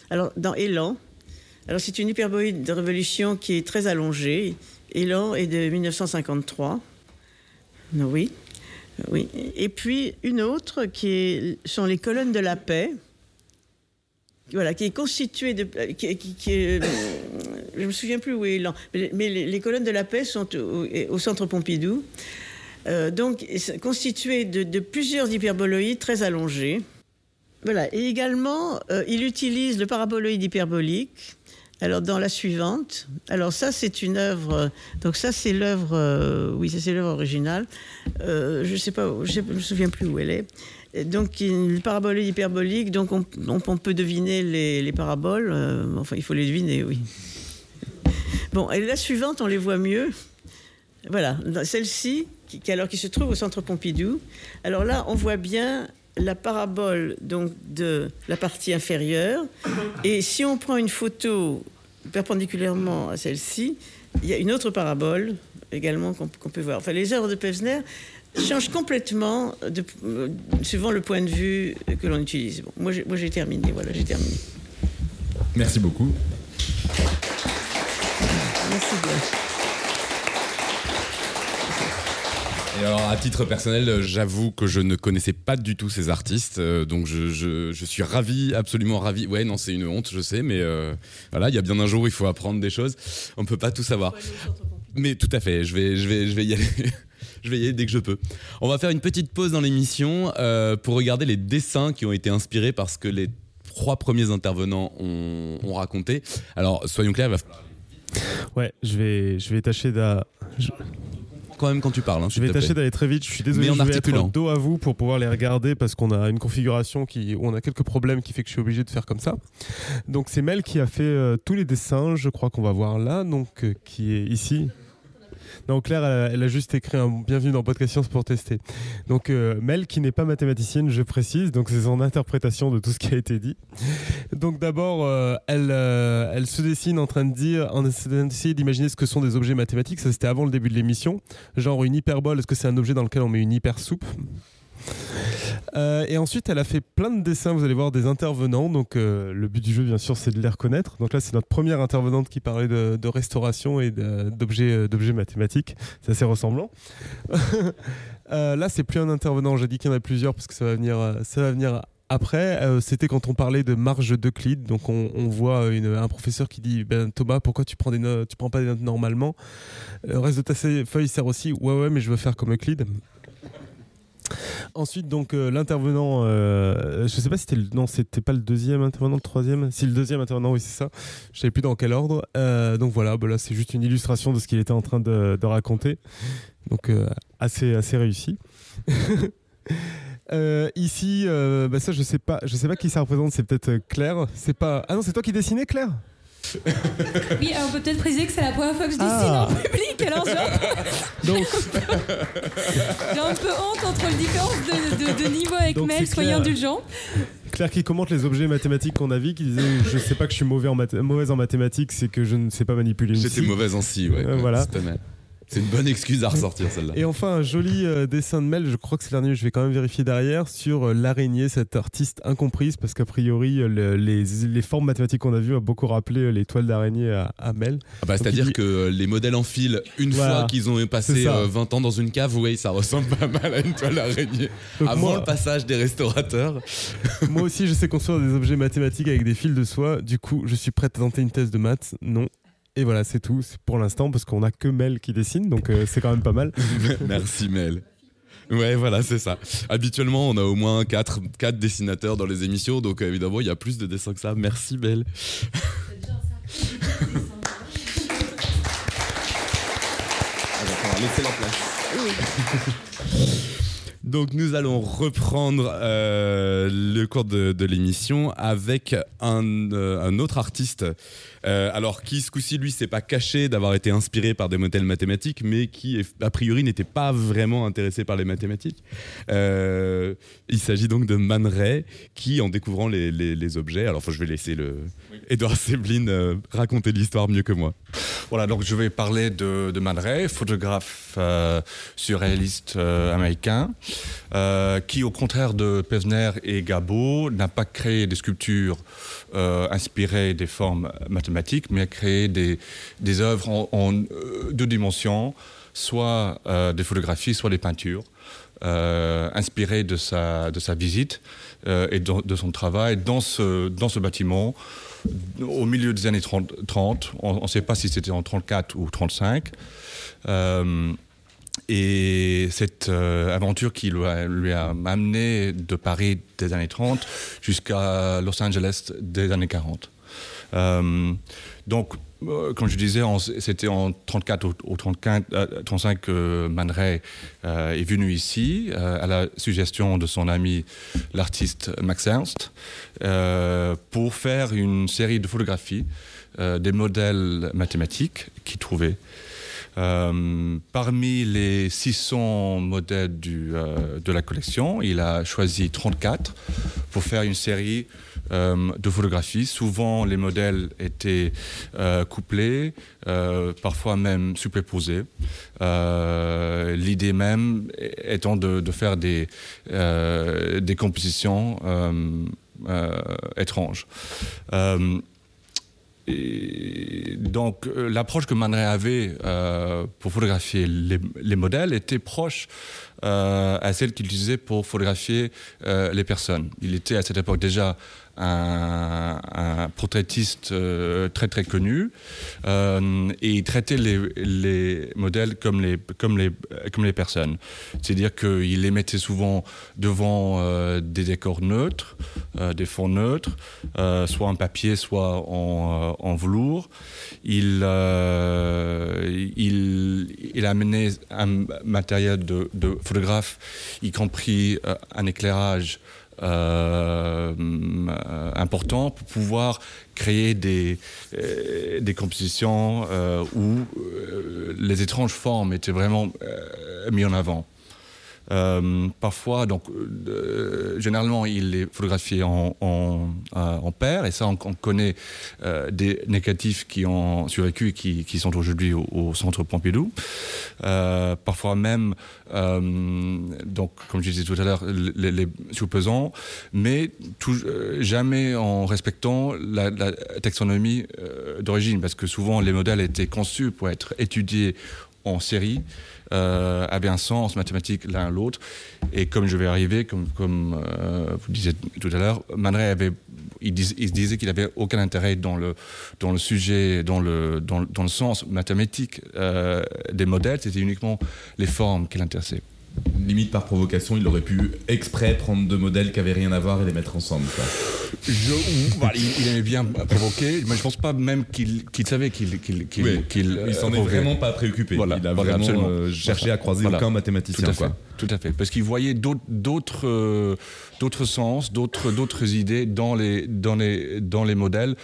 alors dans Élan. Alors c'est une hyperboloïde de révolution qui est très allongée. Élan est de 1953. Oui. Oui. Et puis une autre qui sont les colonnes de la paix. Voilà, qui est constituée de. Qui, je ne me souviens plus où est Élan, mais, les, colonnes de la paix sont au, centre Pompidou. Euh, donc, constituées de, plusieurs hyperboloïdes très allongés. Voilà. Et également, euh, il utilise le paraboloïde hyperbolique alors dans la suivante, alors ça c'est une œuvre, donc ça c'est l'œuvre, euh, oui ça c'est l'œuvre originale. Euh, je sais pas, je, me souviens plus où elle est. donc une parabole hyperbolique, donc on, peut deviner les, paraboles. Euh, enfin il faut les deviner, oui. Bon, et la suivante, on les voit mieux. Voilà, celle-ci, alors qui se trouve au centre Pompidou. Alors là, on voit bien la parabole donc de la partie inférieure. Et si on prend une photo perpendiculairement à celle-ci, il y a une autre parabole également qu'on peut voir. Enfin, les œuvres de Pevsner changent complètement de, euh, suivant le point de vue que l'on utilise. Bon, moi, j'ai terminé. Voilà, j'ai terminé. Merci beaucoup. Merci bien. Et alors, à titre personnel, j'avoue que je ne connaissais pas du tout ces artistes, euh, donc je, suis ravi, absolument ravi. Ouais, non, c'est une honte, je sais, mais euh, voilà, il y a bien un jour où il faut apprendre des choses. On ne peut pas tout savoir. Mais tout à fait, je vais, je vais, je vais y aller. je vais y aller dès que je peux. On va faire une petite pause dans l'émission euh, pour regarder les dessins qui ont été inspirés par ce que les trois premiers intervenants ont, raconté. Alors, soyons clairs, il va falloir... Ouais, je vais, je vais tâcher de quand même quand tu parles. Hein, je vais tâcher d'aller très vite. Je suis désolé. Mais en je vais être dos à vous pour pouvoir les regarder parce qu'on a une configuration qui, où on a quelques problèmes qui fait que je suis obligé de faire comme ça. Donc c'est Mel qui a fait euh, tous les dessins. Je crois qu'on va voir là, donc euh, qui est ici. Non, Claire, elle a, juste écrit un bienvenue dans Podcast Science pour tester. Donc, euh, Mel, qui n'est pas mathématicienne, je précise, donc c'est son interprétation de tout ce qui a été dit. Donc, d'abord, euh, elle, euh, elle se dessine en train de dire, en essayant d'imaginer ce que sont des objets mathématiques. Ça, c'était avant le début de l'émission. Genre, une hyperbole, est-ce que c'est un objet dans lequel on met une hyper soupe euh, et ensuite, elle a fait plein de dessins, vous allez voir, des intervenants. Donc, euh, le but du jeu, bien sûr, c'est de les reconnaître. Donc là, c'est notre première intervenante qui parlait de, restauration et euh, d'objets mathématiques. C'est assez ressemblant. là, c'est plus un intervenant. J'ai dit qu'il y en a plusieurs parce que ça va venir, ça va venir après, c'était quand on parlait de marge d'Euclide. Donc, on, voit un professeur qui dit ben, Thomas, pourquoi tu prends des notes, tu prends pas des notes normalement? Le reste de ta feuille sert aussi. Ouais, ouais, mais je veux faire comme Euclide. Ensuite, donc euh, l'intervenant, euh, je sais pas si c'était le, non, c'était pas le deuxième intervenant, le troisième? Si le deuxième intervenant, oui, c'est ça. Je savais plus dans quel ordre. Euh, donc voilà, bah là, c'est juste une illustration de ce qu'il était en train de, raconter. Donc assez, assez réussi. ici, bah ça, je sais pas, je sais pas qui ça représente. C'est peut-être Claire. C'est pas. Ah non, c'est toi qui dessinais, Claire? Oui, on peut peut-être préciser que c'est la première fois que je dessine ah. en public, alors j'ai Donc... j'ai un peu honte entre le différence de, niveau avec Mel, soyez indulgents. Claire qui commente les objets mathématiques qu'on a vu, qui disait je sais pas que je suis mauvais en mauvaise en mathématiques, c'est que je ne sais pas manipuler une J'étais mauvaise en si, ouais. Euh, voilà. C'est une bonne excuse à ressortir celle-là. Et enfin, un joli euh, dessin de Mel, je crois que c'est le dernier, je vais quand même vérifier derrière, sur euh, l'araignée, cette artiste incomprise, parce qu'a priori, euh, les, les, formes mathématiques qu'on a vues ont beaucoup rappelé les toiles d'araignée à, Mel. Ah bah, C'est-à-dire que les modèles en fil, une fois qu'ils ont passé 20 ans dans une cave, oui, ça ressemble pas mal à une toile d'araignée. Avant le passage des restaurateurs. moi aussi, je sais construire des objets mathématiques avec des fils de soie. Du coup, je suis prête à tenter une thèse de maths. Non, et voilà, c'est tout pour l'instant parce qu'on a que Mel qui dessine, donc euh, c'est quand même pas mal. Merci Mel. Ouais, voilà, c'est ça. Habituellement, on a au moins 4, quatre dessinateurs dans les émissions, donc euh, évidemment, il y a plus de dessins que ça. Merci Mel. laisser la place. Donc nous allons reprendre euh, le cours de, l'émission avec un, autre artiste euh, alors qui ce coup-ci lui s'est pas caché d'avoir été inspiré par des modèles mathématiques, mais qui a priori n'était pas vraiment intéressé par les mathématiques. Euh, il s'agit donc de Man Ray qui, en découvrant les, objets, alors je vais laisser le Edouard Seblin euh, raconter l'histoire mieux que moi. Voilà, donc je vais parler de, de Man Ray, photographe surréaliste américain, qui au contraire de Pesner et Gabo n'a pas créé des sculptures inspirées des formes mathématiques mais à créer des, œuvres en, euh, deux dimensions, soit euh, des photographies, soit des peintures, euh, inspirées de sa, visite et de, son travail dans ce, bâtiment au milieu des années 30. on ne sait pas si c'était en 34 ou 35. et cette aventure qui lui a, amené de Paris des années 30 jusqu'à Los Angeles des années 40. Donc, comme je disais, c'était en 34 ou, 35, que Man Ray est venu ici à la suggestion de son ami l'artiste Max Ernst pour faire une série de photographies des modèles mathématiques qu'il trouvait euh, parmi les 600 modèles euh, de la collection, il a choisi 34 pour faire une série euh, de photographies. Souvent, les modèles étaient couplés, parfois même superposés. L'idée même étant de, faire des, compositions étranges donc euh, l'approche que Man Ray avait euh, pour photographier les, modèles était proche euh, à celle qu'il utilisait pour photographier les personnes. Il était à cette époque déjà un, portraitiste euh, très très connu euh, et il traitait les, les, modèles comme les, comme les, comme les personnes. C'est-à-dire qu'il les mettait souvent devant euh, des décors neutres, des fonds neutres, soit en papier, soit en, velours. Il, il, il amenait un matériel de photographe, y compris un éclairage euh, important pour pouvoir créer des, euh, des compositions euh, où les étranges formes étaient vraiment mis en avant. Euh, parfois, donc, euh, généralement, il est photographié en, euh, paire, et ça, on, on connaît des négatifs qui ont survécu et qui, sont aujourd'hui au, centre Pompidou. parfois même, donc, comme je disais tout à l'heure, les, les sous-pesants, mais jamais en respectant la taxonomie d'origine, parce que souvent, les modèles étaient conçus pour être étudiés en série euh, avait un sens mathématique l'un l'autre. Et comme je vais arriver, comme, comme euh, vous disiez tout à l'heure, Man Ray avait, il, dis, disait qu'il n'avait aucun intérêt dans le, dans le sujet, dans le, dans, dans le sens mathématique euh, des modèles, c'était uniquement les formes qui l'intéressaient limite par provocation, il aurait pu exprès prendre deux modèles qui avaient rien à voir et les mettre ensemble. Je, il, aimait bien provoquer, mais je pense pas même qu'il savait qu'il qu'il il s'en est vraiment pas préoccupé. il a vraiment euh, cherché à croiser aucun mathématicien. Tout à fait, tout à fait. parce qu'il voyait d'autres euh, d'autres sens, d'autres idées dans les dans les dans les modèles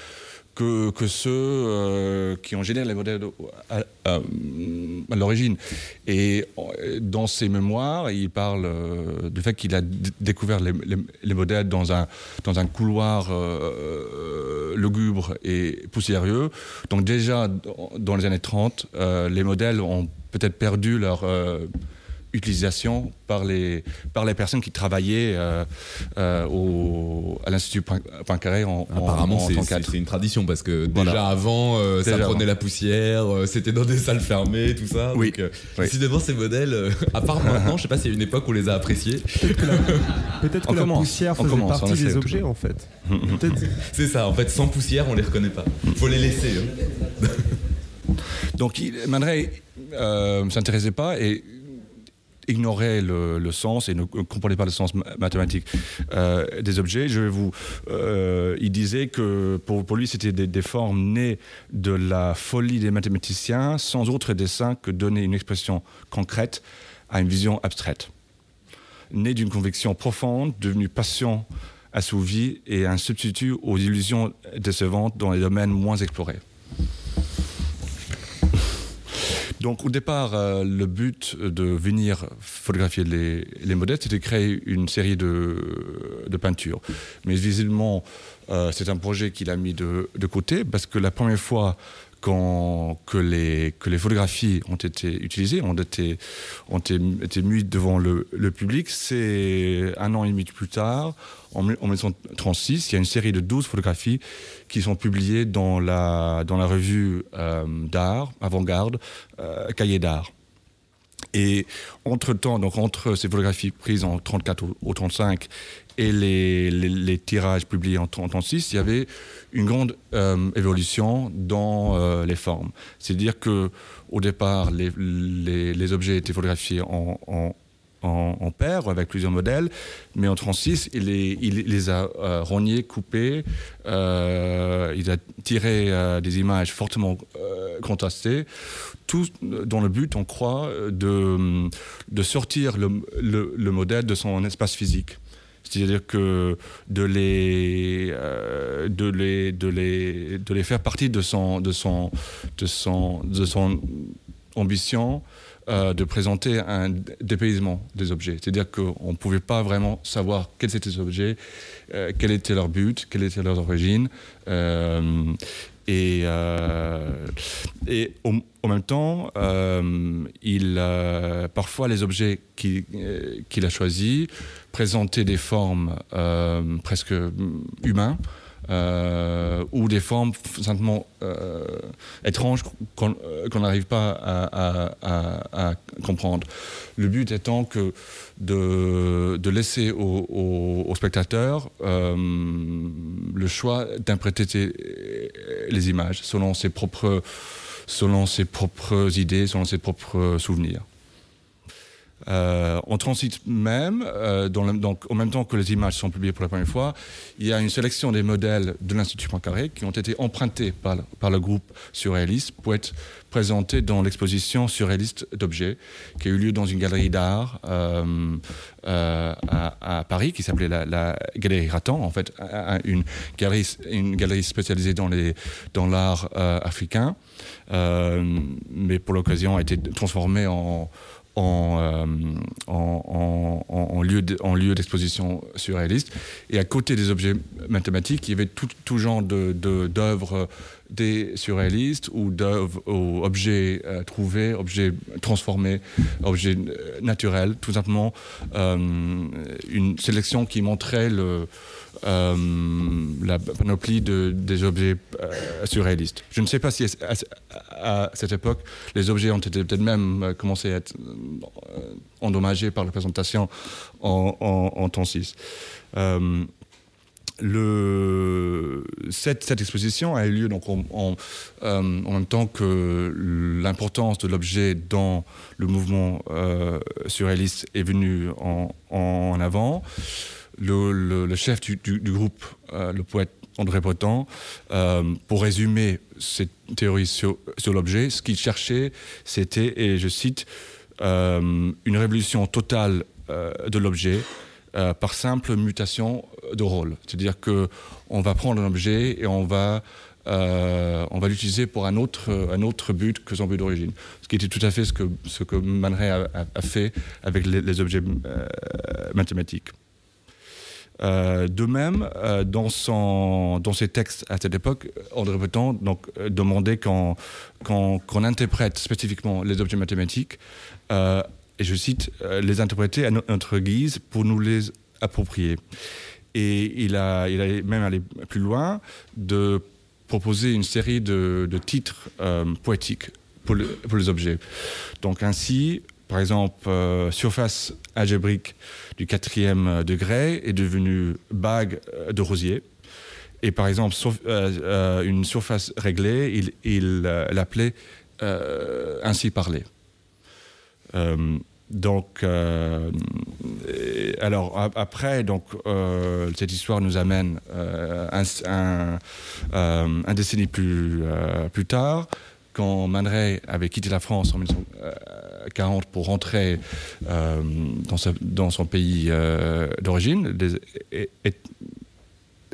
que, ceux euh, qui ont généré les modèles à, l'origine. Et dans ses mémoires, il parle euh, du fait qu'il a découvert les, les, les, modèles dans un, dans un couloir euh, lugubre et poussiéreux. Donc déjà, dans les années 30, euh, les modèles ont peut-être perdu leur utilisation par les, par les personnes qui travaillaient euh, euh, au, à l'Institut Poincaré en, Apparemment, en, en c'est une tradition parce que déjà voilà. avant, euh, déjà ça prenait avant. la poussière, euh, c'était dans des salles fermées, tout ça. Oui. Donc, euh, oui. décidément, ces modèles, euh, à part maintenant, je sais pas s'il y a une époque où on les a appréciés. Peut-être que la, peut que la poussière faisait commence, partie des objets, en fait. c'est ça, en fait, sans poussière, on les reconnaît pas. Faut les laisser. Hein. Donc, Man Ray euh, s'intéressait pas et ignorait le, sens et ne comprenait pas le sens mathématique euh, des objets. Je vous, euh, il disait que pour, lui, c'était des, formes nées de la folie des mathématiciens, sans autre dessin que donner une expression concrète à une vision abstraite. Né d'une conviction profonde, devenue passion assouvie et un substitut aux illusions décevantes dans les domaines moins explorés. Donc au départ, euh, le but de venir photographier les, les modèles, c'était de créer une série de, de peintures. Mais visiblement, euh, c'est un projet qu'il a mis de, côté parce que la première fois que, les, photographies ont été utilisées, ont été, mises devant le, public, c'est un an et demi plus tard, en, en 1936, il y a une série de 12 photographies qui sont publiées dans la, revue euh, d'art, avant-garde, euh, Cahiers d'art. Et entre-temps, donc entre ces photographies prises en 34 ou 35 et les, tirages publiés en 36, il y avait une grande euh, évolution dans euh, les formes. C'est-à-dire que au départ, les, objets étaient photographiés en, en, en, paire avec plusieurs modèles, mais en 36, il les, a euh, rognés, coupés, euh, il a tiré des images fortement contrastées, tout dans le but, on croit, de, de sortir le, le, modèle de son espace physique. C'est-à-dire que de les, de, les, de, les, de les faire partie de son, de son, de son, de son ambition euh, de présenter un dépaysement des objets. C'est-à-dire qu'on ne pouvait pas vraiment savoir quels étaient ces objets, euh, quel était leur but, quelle était leur origine. Euh, et, et en même temps, il, parfois les objets qu'il a choisis présentaient des formes presque humaines. Euh, ou des formes simplement euh, étranges qu'on euh, n'arrive pas à, comprendre. Le but étant de, de laisser aux spectateurs le choix d'interpréter les images selon ses propres selon ses propres idées, selon ses propres souvenirs. Euh, on transite même, euh, en même temps que les images sont publiées pour la première fois, il y a une sélection des modèles de l'Institut Poincaré qui ont été empruntés par, le groupe surréaliste pour être présentés dans l'exposition surréaliste d'objets qui a eu lieu dans une galerie d'art euh, à, Paris qui s'appelait la, Galerie Rattan, en fait, une galerie, spécialisée dans l'art africain, mais pour l'occasion a été transformée en euh, en, en, lieu d'exposition surréaliste. Et à côté des objets mathématiques, il y avait tout, tout genre d'œuvres de, des surréalistes ou d'œuvres ou objets euh, trouvés, objets transformés, objets euh, naturels, tout simplement une sélection qui montrait le, la panoplie de, des objets surréalistes. Je ne sais pas si à, cette époque, les objets ont peut-être même commencé à être endommagés par la présentation en, en, en temps 6 le, cette, exposition a eu lieu donc en, euh, même temps que l'importance de l'objet dans le mouvement euh, surréaliste est venue en, en avant. Le, chef du, groupe, euh, le poète André Breton, pour résumer cette théorie sur, l'objet, ce qu'il cherchait, c'était, et je cite, une révolution totale de l'objet euh, par simple mutation de rôle. C'est-à-dire qu'on va prendre un objet et on va, euh, on l'utiliser pour un autre, but que son but d'origine. Ce qui était tout à fait ce que, ce que Man a, fait avec les, objets euh, mathématiques. De même, dans, son, dans ses textes à cette époque, André Breton donc, demandait qu'on interprète spécifiquement les objets mathématiques et je cite, euh, les interpréter à notre guise pour nous les approprier. Et il a, même allé plus loin de proposer une série de, titres euh, poétiques pour, pour, les objets. Donc ainsi, par exemple, euh, surface algébrique du quatrième degré est devenue bague de rosier. Et par exemple, une surface réglée, il, l'appelait ainsi parler. Euh, donc, euh, alors après, donc euh, cette histoire nous amène un, un, un, décennie plus plus tard, quand Man Ray avait quitté la France en 1940 pour rentrer dans, dans, son pays d'origine, les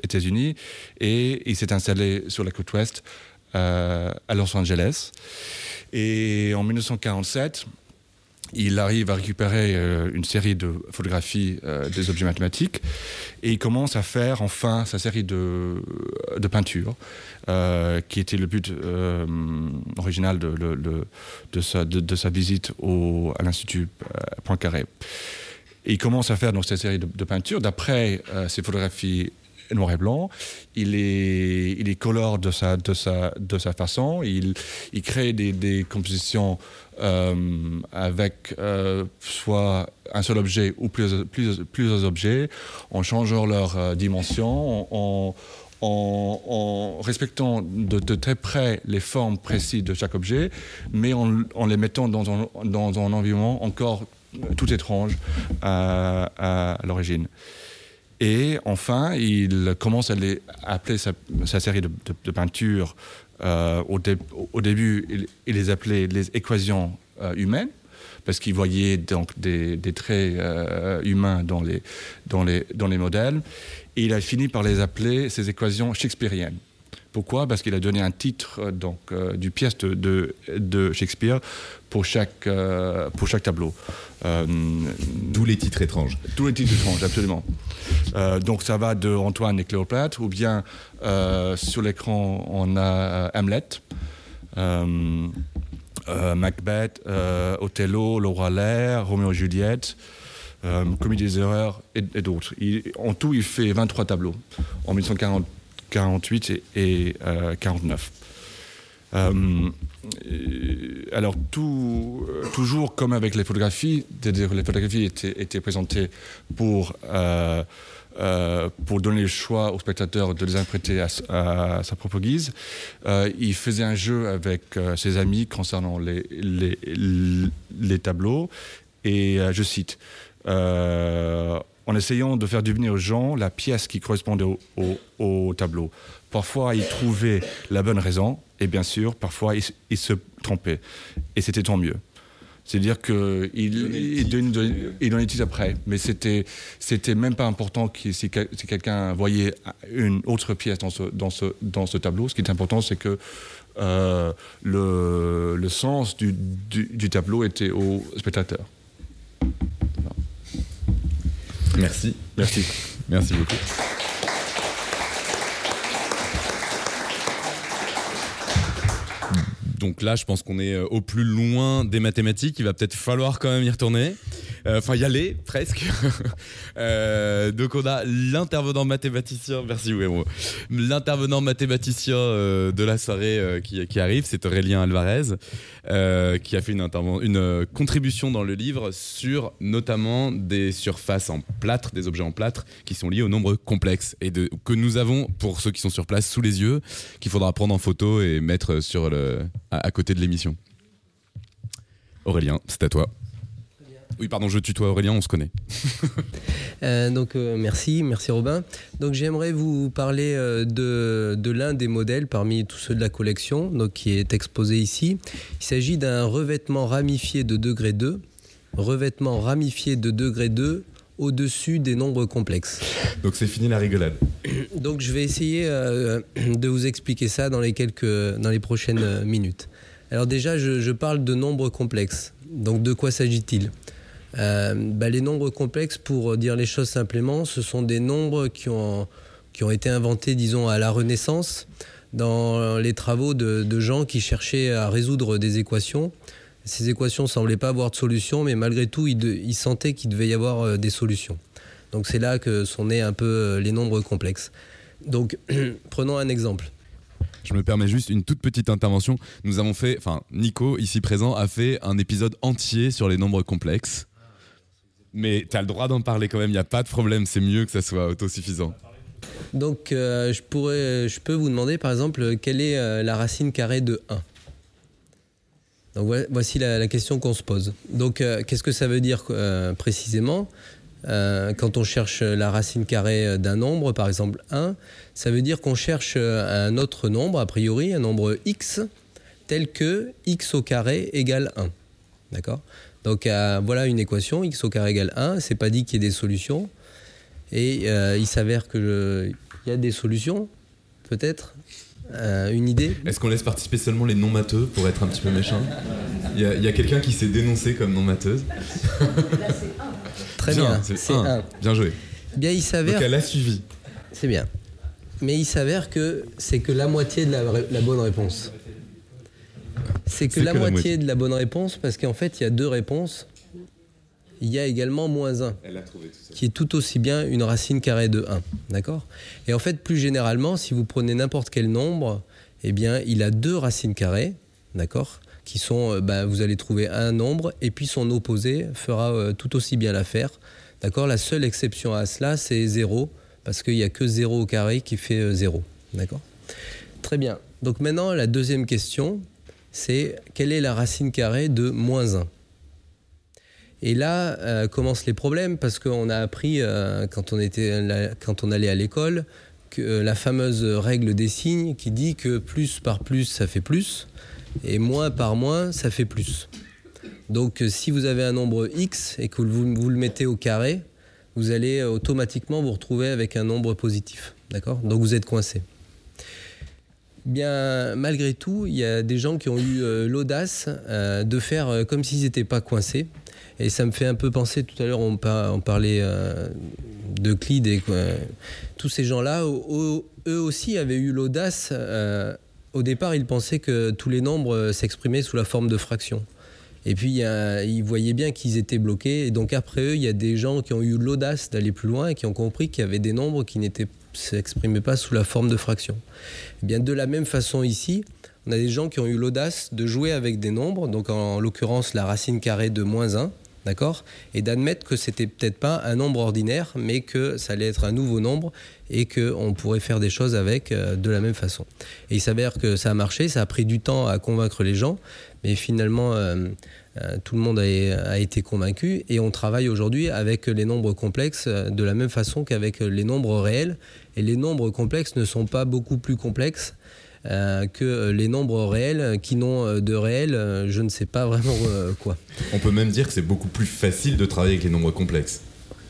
États-Unis, et il s'est installé sur la côte ouest à Los Angeles. Et en 1947, il arrive à récupérer euh, une série de photographies euh, des objets mathématiques et il commence à faire enfin sa série de, peintures, euh, qui était le but original de, sa, visite au, à l'Institut Poincaré. Et il commence à faire donc, cette série de, peintures d'après ces photographies noir et blanc. Il est, il est colore de sa, de sa, de sa façon. Il, il crée des compositions euh, avec euh, soit un seul objet ou plusieurs, objets, en changeant leur euh, dimension, en, respectant de, très près les formes précises de chaque objet, mais en, les mettant dans un, environnement encore tout étrange à, l'origine. Et enfin, il commence à appeler sa, série de, peintures. Au, au, début, il, les appelait les équations humaines parce qu'il voyait donc des, traits humains dans les, dans, les, dans les modèles. Et il a fini par les appeler ces équations shakespeariennes. Pourquoi? Parce qu'il a donné un titre euh, donc, euh, du pièce de, de, Shakespeare pour chaque, euh, pour chaque tableau. D'où les titres étranges. D'où les titres étranges, absolument. donc ça va de Antoine et Cléopâtre, ou bien sur l'écran on a Hamlet. Macbeth, Othello, Le Roi Lear, Roméo et Juliette, Comédie des erreurs et, et d'autres. En tout, il fait 23 tableaux en 1940. 48 et, 49. Euh, euh, alors, euh, toujours comme avec les photographies, les photographies étaient, présentées pour, pour donner le choix au spectateur de les interpréter à, sa propre guise. il faisait un jeu avec ses amis concernant les tableaux, et je cite en essayant de faire devenir aux gens la pièce qui correspondait au, tableau. Parfois, ils trouvaient la bonne raison, et bien sûr, parfois, ils, se trompaient. Et c'était tant mieux. C'est-à-dire qu'il il, donnait titre après, mais c'était c'était même pas important que, si, quelqu'un voyait une autre pièce dans ce, dans ce, dans ce tableau. Ce qui est important, c'est que euh, le, le, sens du, du, tableau était au spectateur. Merci. Merci. Merci beaucoup. Donc là, je pense qu'on est euh, au plus loin des mathématiques. Il va peut-être falloir quand même y retourner. Euh, enfin, y aller, presque. Euh, donc, on a l'intervenant mathématicien, merci, l'intervenant mathématicien de la soirée qui, arrive, c'est Aurélien Alvarez, qui a fait une, contribution dans le livre sur notamment des surfaces en plâtre, des objets en plâtre, qui sont liés au nombre complexe et que nous avons, pour ceux qui sont sur place, sous les yeux, qu'il faudra prendre en photo et mettre sur le, à côté de l'émission. Aurélien, c'est à toi. Oui, pardon, je tutoie Aurélien, on se connaît. Euh, donc, euh, merci, merci Robin. Donc, j'aimerais vous parler euh, de, de l'un des modèles parmi tous ceux de la collection, donc, qui est exposé ici. Il s'agit d'un revêtement ramifié de degré 2, revêtement ramifié de degré 2 au-dessus des nombres complexes. Donc c'est fini la rigolade. Donc je vais essayer de vous expliquer ça dans les, quelques, dans les prochaines minutes. Alors déjà, je, je parle de nombres complexes. Donc de quoi s'agit-il? Euh, bah, les nombres complexes, pour dire les choses simplement, ce sont des nombres qui ont, qui ont été inventés, disons, à la Renaissance, dans les travaux de, gens qui cherchaient à résoudre des équations. Ces équations ne semblaient pas avoir de solution, mais malgré tout, ils, sentaient qu'il devait y avoir euh, des solutions. Donc c'est là que sont nés un peu euh, les nombres complexes. Donc prenons un exemple. Je me permets juste une toute petite intervention. Nous avons fait, enfin Nico ici présent a fait un épisode entier sur les nombres complexes mais tu as le droit d'en parler quand même, il n'y a pas de problème, c'est mieux que ça soit autosuffisant. Donc euh, je, pourrais, je peux vous demander par exemple quelle est euh, la racine carrée de 1 Donc voici la, question qu'on se pose. Donc euh, qu'est-ce que ça veut dire précisément? Quand on cherche la racine carrée d'un nombre, par exemple 1, ça veut dire qu'on cherche un autre nombre, a priori, un nombre x, tel que x au carré égale 1. D'accord? Donc euh, voilà une équation, x au carré égale 1. C'est pas dit qu'il y ait des solutions. Et euh, il s'avère qu'il y a des solutions, peut-être. Euh, une idée Est-ce qu'on laisse participer seulement les non matheux pour être un petit peu méchant? Il y a, quelqu'un qui s'est dénoncé comme non matheuse. Très bien, c'est 1. Bien joué. Bien, il s'avère. Donc elle a suivi. C'est bien. Mais il s'avère que c'est que la moitié de la bonne réponse. C'est que, la, moitié de la bonne réponse, parce qu'en fait, il y a deux réponses. Il y a également moins 1, qui est tout aussi bien une racine carrée de 1. D'accord? Et en fait, plus généralement, si vous prenez n'importe quel nombre, eh bien, il a deux racines carrées, d'accord? Qui sont, euh, bah, vous allez trouver un nombre, et puis son opposé fera euh, tout aussi bien l'affaire. D'accord? La seule exception à cela, c'est 0, parce qu'il n'y a que 0 au carré qui fait 0. Euh, d'accord? Très bien. Donc maintenant, la deuxième question, c'est quelle est la racine carrée de moins 1 Et là euh, commencent les problèmes parce qu'on a appris euh, quand, on était quand on allait à l'école que euh, la fameuse règle des signes qui dit que plus par plus ça fait plus et moins par moins ça fait plus. Donc si vous avez un nombre x et que vous, vous le mettez au carré, vous allez automatiquement vous retrouver avec un nombre positif. Donc vous êtes coincé. Bien, malgré tout, il y a des gens qui ont eu l'audace de faire comme s'ils n'étaient pas coincés et ça me fait un peu penser, tout à l'heure on, parlait euh, de Clide et tous ces gens-là, eux aussi avaient eu l'audace. Euh, au départ, ils pensaient que tous les nombres euh, s'exprimaient sous la forme de fractions. Et puis, ils voyaient bien qu'ils étaient bloqués. Et donc, après eux, il y a des gens qui ont eu l'audace d'aller plus loin et qui ont compris qu'il y avait des nombres qui ne s'exprimaient pas sous la forme de fractions. Eh bien, de la même façon ici, on a des gens qui ont eu l'audace de jouer avec des nombres, donc en l'occurrence la racine carrée de moins 1, d'accord Et d'admettre que c'était peut-être pas un nombre ordinaire, mais que ça allait être un nouveau nombre et qu'on pourrait faire des choses avec euh, de la même façon. Et il s'avère que ça a marché, ça a pris du temps à convaincre les gens, mais finalement, euh, tout le monde a, été convaincu et on travaille aujourd'hui avec les nombres complexes de la même façon qu'avec les nombres réels. Et les nombres complexes ne sont pas beaucoup plus complexes euh, que les nombres réels qui n'ont euh, de réel, euh, je ne sais pas vraiment quoi. On peut même dire que c'est beaucoup plus facile de travailler avec les nombres complexes.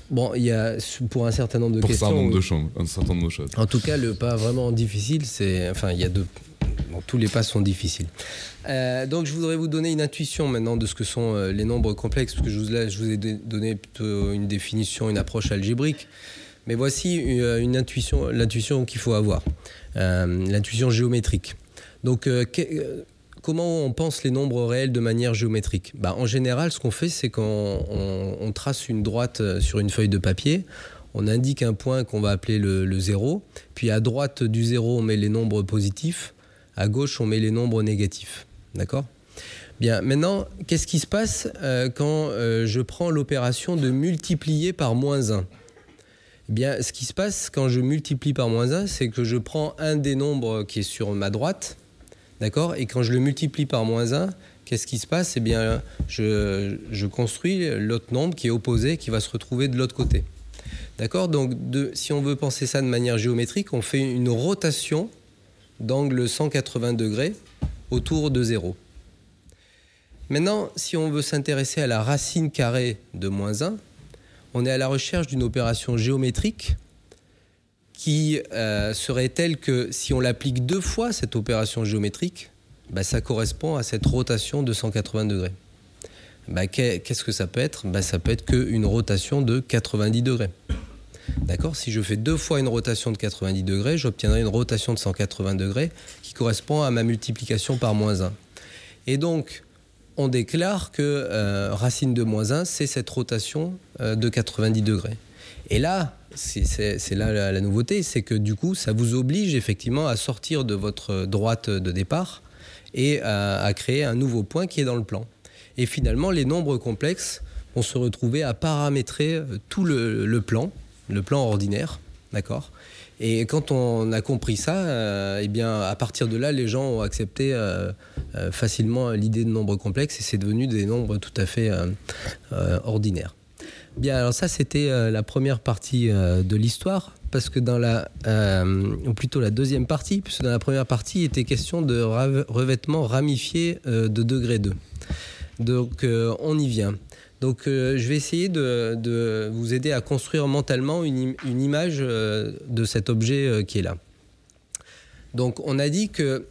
Bon, il y a pour un certain nombre de questions. Pour un, nombre de champs, un certain nombre de choses. En tout cas, le pas vraiment difficile, c'est. Enfin, il y a deux. Tous les pas sont difficiles. donc, je voudrais vous donner une intuition maintenant de ce que sont les nombres complexes, parce que je vous, ai donné plutôt une définition, une approche algébrique. Mais voici une, intuition, l'intuition qu'il faut avoir. Euh, l'intuition géométrique. Donc, euh, euh, comment on pense les nombres réels de manière géométrique? Bah, En général, ce qu'on fait, c'est qu'on trace une droite sur une feuille de papier, on indique un point qu'on va appeler le, zéro, puis à droite du zéro, on met les nombres positifs, à gauche, on met les nombres négatifs. D'accord? Bien, maintenant, qu'est-ce qui se passe quand je prends l'opération de multiplier par moins 1 eh bien, ce qui se passe quand je multiplie par moins 1, c'est que je prends un des nombres qui est sur ma droite, d'accord? Et quand je le multiplie par moins 1, qu'est-ce qui se passe? Eh bien, je, construis l'autre nombre qui est opposé, qui va se retrouver de l'autre côté. D'accord? Donc, si on veut penser ça de manière géométrique, on fait une rotation d'angle 180 degrés autour de 0. Maintenant, si on veut s'intéresser à la racine carrée de moins 1, on est à la recherche d'une opération géométrique qui euh, serait telle que si on l'applique deux fois, cette opération géométrique, bah, ça correspond à cette rotation de 180 degrés. Bah, qu'est-ce que ça peut être? Bah, Ça peut être qu'une rotation de 90 degrés. D'accord Si je fais deux fois une rotation de 90 degrés, j'obtiendrai une rotation de 180 degrés qui correspond à ma multiplication par moins 1. Et donc, on déclare que euh, racine de moins 1, c'est cette rotation euh, de 90 degrés. Et là, c'est là la, nouveauté, c'est que du coup, ça vous oblige effectivement à sortir de votre droite de départ et à, créer un nouveau point qui est dans le plan. Et finalement, les nombres complexes vont se retrouver à paramétrer euh, tout le plan, le plan ordinaire, d'accord? Et quand on a compris ça, euh, eh bien, à partir de là, les gens ont accepté euh, euh, facilement l'idée de nombres complexes et c'est devenu des nombres tout à fait ordinaires. Bien, alors ça, c'était la première partie de l'histoire, parce que dans la, ou plutôt la deuxième partie, puisque dans la première partie, il était question de revêtement ramifié de degré 2. Donc, on y vient. Donc euh, je vais essayer de, vous aider à construire mentalement une, image euh, de cet objet euh, qui est là. Donc on a dit que,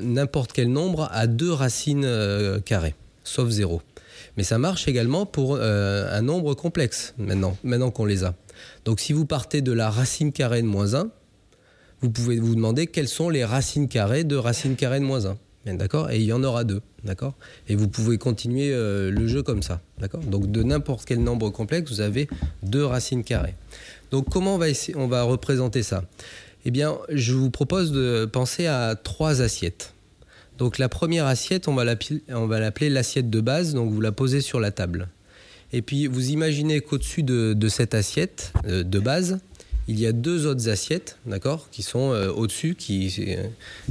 n'importe quel nombre a deux racines carrées, sauf 0. Mais ça marche également pour un nombre complexe, maintenant, maintenant qu'on les a. Donc si vous partez de la racine carrée de moins 1, vous pouvez vous demander quelles sont les racines carrées de racine carrée de moins 1. D'accord Et il y en aura deux. D'accord Et vous pouvez continuer euh, le jeu comme ça. D'accord Donc de n'importe quel nombre complexe, vous avez deux racines carrées. Donc comment on va, on va représenter ça? Eh bien, je vous propose de penser à trois assiettes. Donc la première assiette, on va l'appeler l'assiette de base, donc vous la posez sur la table. Et puis vous imaginez qu'au-dessus de, cette assiette euh, de base, il y a deux autres assiettes, d'accord, qui sont euh, au-dessus, qui, euh,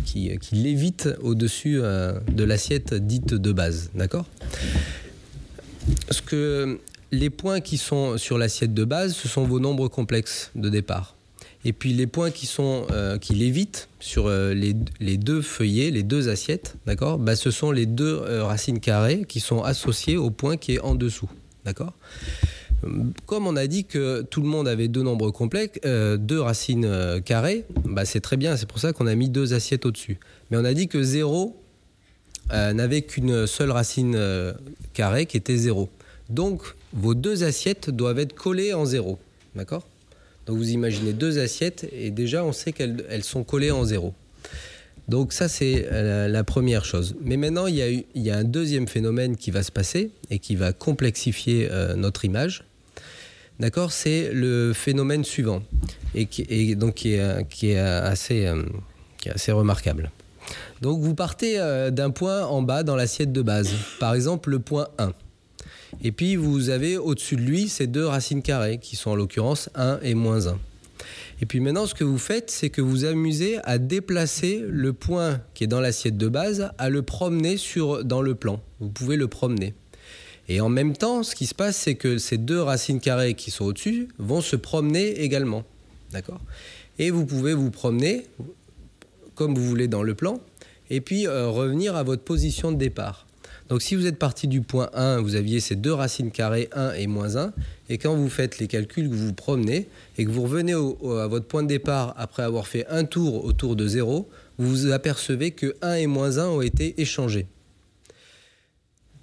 qui, qui, lévitent au-dessus euh, de l'assiette dite de base, d'accord? Ce que les points qui sont sur l'assiette de base, ce sont vos nombres complexes de départ. Et puis les points qui sont euh, qui lévitent sur euh, les, les, deux feuillets, les deux assiettes, d'accord bah, Ce sont les deux euh, racines carrées qui sont associées au point qui est en dessous, d'accord? Comme on a dit que tout le monde avait deux nombres complexes, deux racines carrées, bah c'est très bien, c'est pour ça qu'on a mis deux assiettes au-dessus. Mais on a dit que 0 n'avait qu'une seule racine carrée qui était 0. Donc vos deux assiettes doivent être collées en 0. D'accord? Donc vous imaginez deux assiettes et déjà on sait qu'elles sont collées en zéro. Donc ça c'est euh, la, première chose. Mais maintenant il y, a, un deuxième phénomène qui va se passer et qui va complexifier euh, notre image. D'accord C'est le phénomène suivant et, qui, donc qui est, assez, euh, qui est assez remarquable. Donc vous partez d'un point en bas dans l'assiette de base. Par exemple le point 1. Et puis vous avez au-dessus de lui ces deux racines carrées qui sont en l'occurrence 1 et moins 1. Et puis maintenant, ce que vous faites, c'est que vous amusez à déplacer le point qui est dans l'assiette de base, à le promener sur, dans le plan. Vous pouvez le promener. Et en même temps, ce qui se passe, c'est que ces deux racines carrées qui sont au-dessus vont se promener également. D'accord? Et vous pouvez vous promener comme vous voulez dans le plan, et puis euh, revenir à votre position de départ. Donc si vous êtes parti du point 1, vous aviez ces deux racines carrées 1 et moins 1, et quand vous faites les calculs, que vous vous promenez, et que vous revenez à votre point de départ après avoir fait un tour autour de 0, vous vous apercevez que 1 et moins 1 ont été échangés.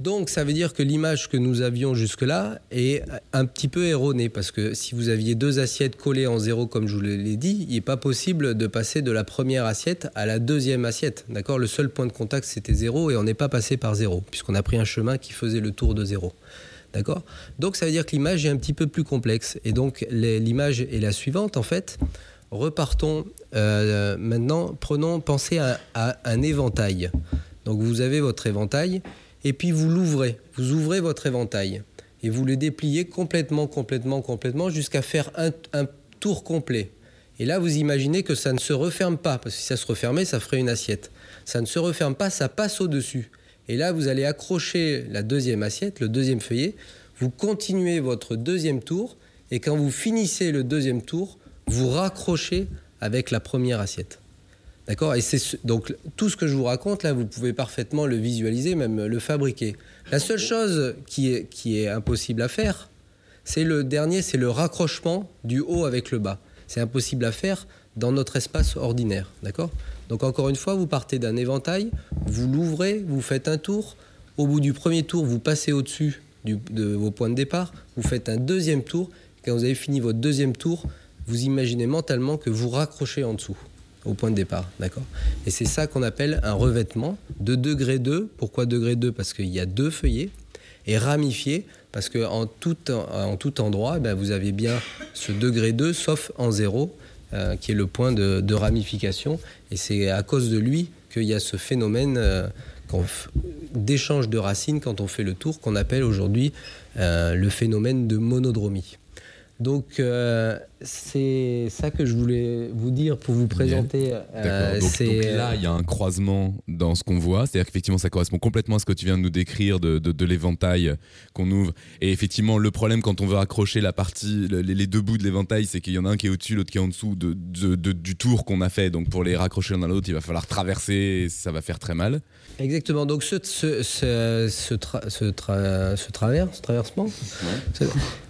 Donc ça veut dire que l'image que nous avions jusque-là est un petit peu erronée, parce que si vous aviez deux assiettes collées en zéro, comme je vous l'ai dit, il n'est pas possible de passer de la première assiette à la deuxième assiette. D'accord? Le seul point de contact, c'était zéro, et on n'est pas passé par zéro, puisqu'on a pris un chemin qui faisait le tour de zéro. D'accord? Donc ça veut dire que l'image est un petit peu plus complexe. Et donc l'image est la suivante, en fait. Repartons euh, maintenant, prenons, pensez à un éventail. Donc vous avez votre éventail et puis vous l'ouvrez, vous ouvrez votre éventail et vous le dépliez complètement, complètement, complètement jusqu'à faire un, tour complet. Et là, vous imaginez que ça ne se referme pas, parce que si ça se refermait, ça ferait une assiette. Ça ne se referme pas, ça passe au-dessus. Et là, vous allez accrocher la deuxième assiette, le deuxième feuillet, vous continuez votre deuxième tour, et quand vous finissez le deuxième tour, vous raccrochez avec la première assiette. D'accord? Et c'est donc tout ce que je vous raconte là, vous pouvez parfaitement le visualiser, même le fabriquer. La seule chose qui est, qui est impossible à faire, c'est le dernier, c'est le raccrochement du haut avec le bas. C'est impossible à faire dans notre espace ordinaire, d'accord? Donc encore une fois, vous partez d'un éventail, vous l'ouvrez, vous faites un tour. Au bout du premier tour, vous passez au-dessus de vos points de départ, vous faites un deuxième tour. Quand vous avez fini votre deuxième tour, vous imaginez mentalement que vous raccrochez en dessous au point de départ, d'accord? Et c'est ça qu'on appelle un revêtement de degré 2. Pourquoi degré 2 Parce qu'il y a deux feuillets et ramifié parce qu'en tout, en tout endroit, ben, vous avez bien ce degré 2, sauf en 0, euh, qui est le point de, ramification. Et c'est à cause de lui qu'il y a ce phénomène euh, d'échange de racines quand on fait le tour, qu'on appelle aujourd'hui euh, le phénomène de monodromie. Donc c'est ça que je voulais vous dire pour vous présenter. Euh, donc, là, il y a un croisement dans ce qu'on voit, c'est-à-dire qu'effectivement ça correspond complètement à ce que tu viens de nous décrire de, de, l'éventail qu'on ouvre. Et effectivement, le problème quand on veut accrocher la partie, les, deux bouts de l'éventail, c'est qu'il y en a un qui est au-dessus, l'autre qui est en dessous de, du tour qu'on a fait. Donc pour les raccrocher l'un à l'autre, il va falloir traverser, et ça va faire très mal. Exactement. Donc ce, ce, ce, ce, travers, ce traversement,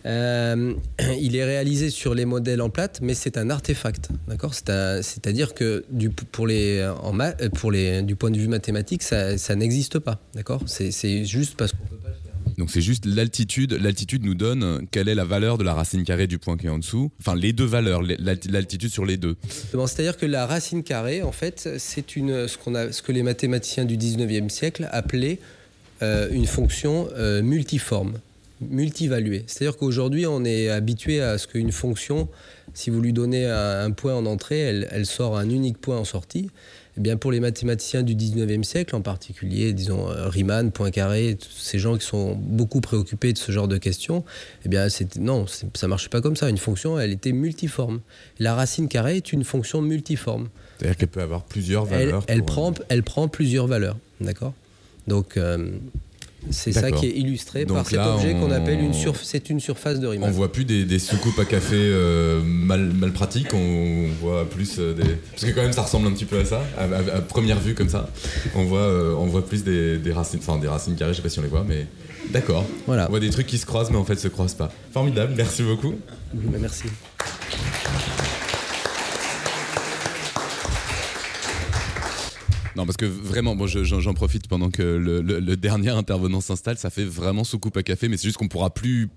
euh, il est réalisé sur les modèles en plate, mais c'est un artefact. D'accord? C'est-à-dire que du, pour les, en pour les, du point de vue mathématique, ça, ça n'existe pas. D'accord? C'est juste parce qu'on peut pas donc c'est juste l'altitude. L'altitude nous donne quelle est la valeur de la racine carrée du point qui est en dessous. Enfin, les deux valeurs, l'altitude sur les deux. C'est-à-dire que la racine carrée, en fait, c'est une ce qu'on a, ce que les mathématiciens du 19e siècle appelaient euh, une fonction euh, multiforme, multivaluée. C'est-à-dire qu'aujourd'hui, on est habitué à ce qu'une fonction, si vous lui donnez un, point en entrée, elle, elle sort un unique point en sortie. Eh bien, pour les mathématiciens du 19e siècle, en particulier, disons euh, Riemann, Poincaré, ces gens qui sont beaucoup préoccupés de ce genre de questions, eh bien, non, ça marchait pas comme ça. Une fonction, elle était multiforme. La racine carrée est une fonction multiforme. C'est-à-dire qu'elle peut avoir plusieurs valeurs. Elle, prend, elle prend plusieurs valeurs, d'accord? Donc, euh, C'est ça qui est illustré par cet objet qu'on appelle une surface. C'est une surface de Riemann. On voit plus des, soucoupes à café euh, mal, mal pratiques, on voit plus des. Parce que quand même ça ressemble un petit peu à ça, à, première vue comme ça. On voit, on voit plus des, racines, enfin des racines carrées, je sais pas si on les voit, mais d'accord. Voilà. On voit des trucs qui se croisent, mais en fait se croisent pas. Formidable, merci beaucoup. Bah, merci. Non, parce que vraiment, bon, j'en profite pendant que le, dernier intervenant s'installe. Ça fait vraiment soucoupe à café, mais c'est juste qu'on pourra plus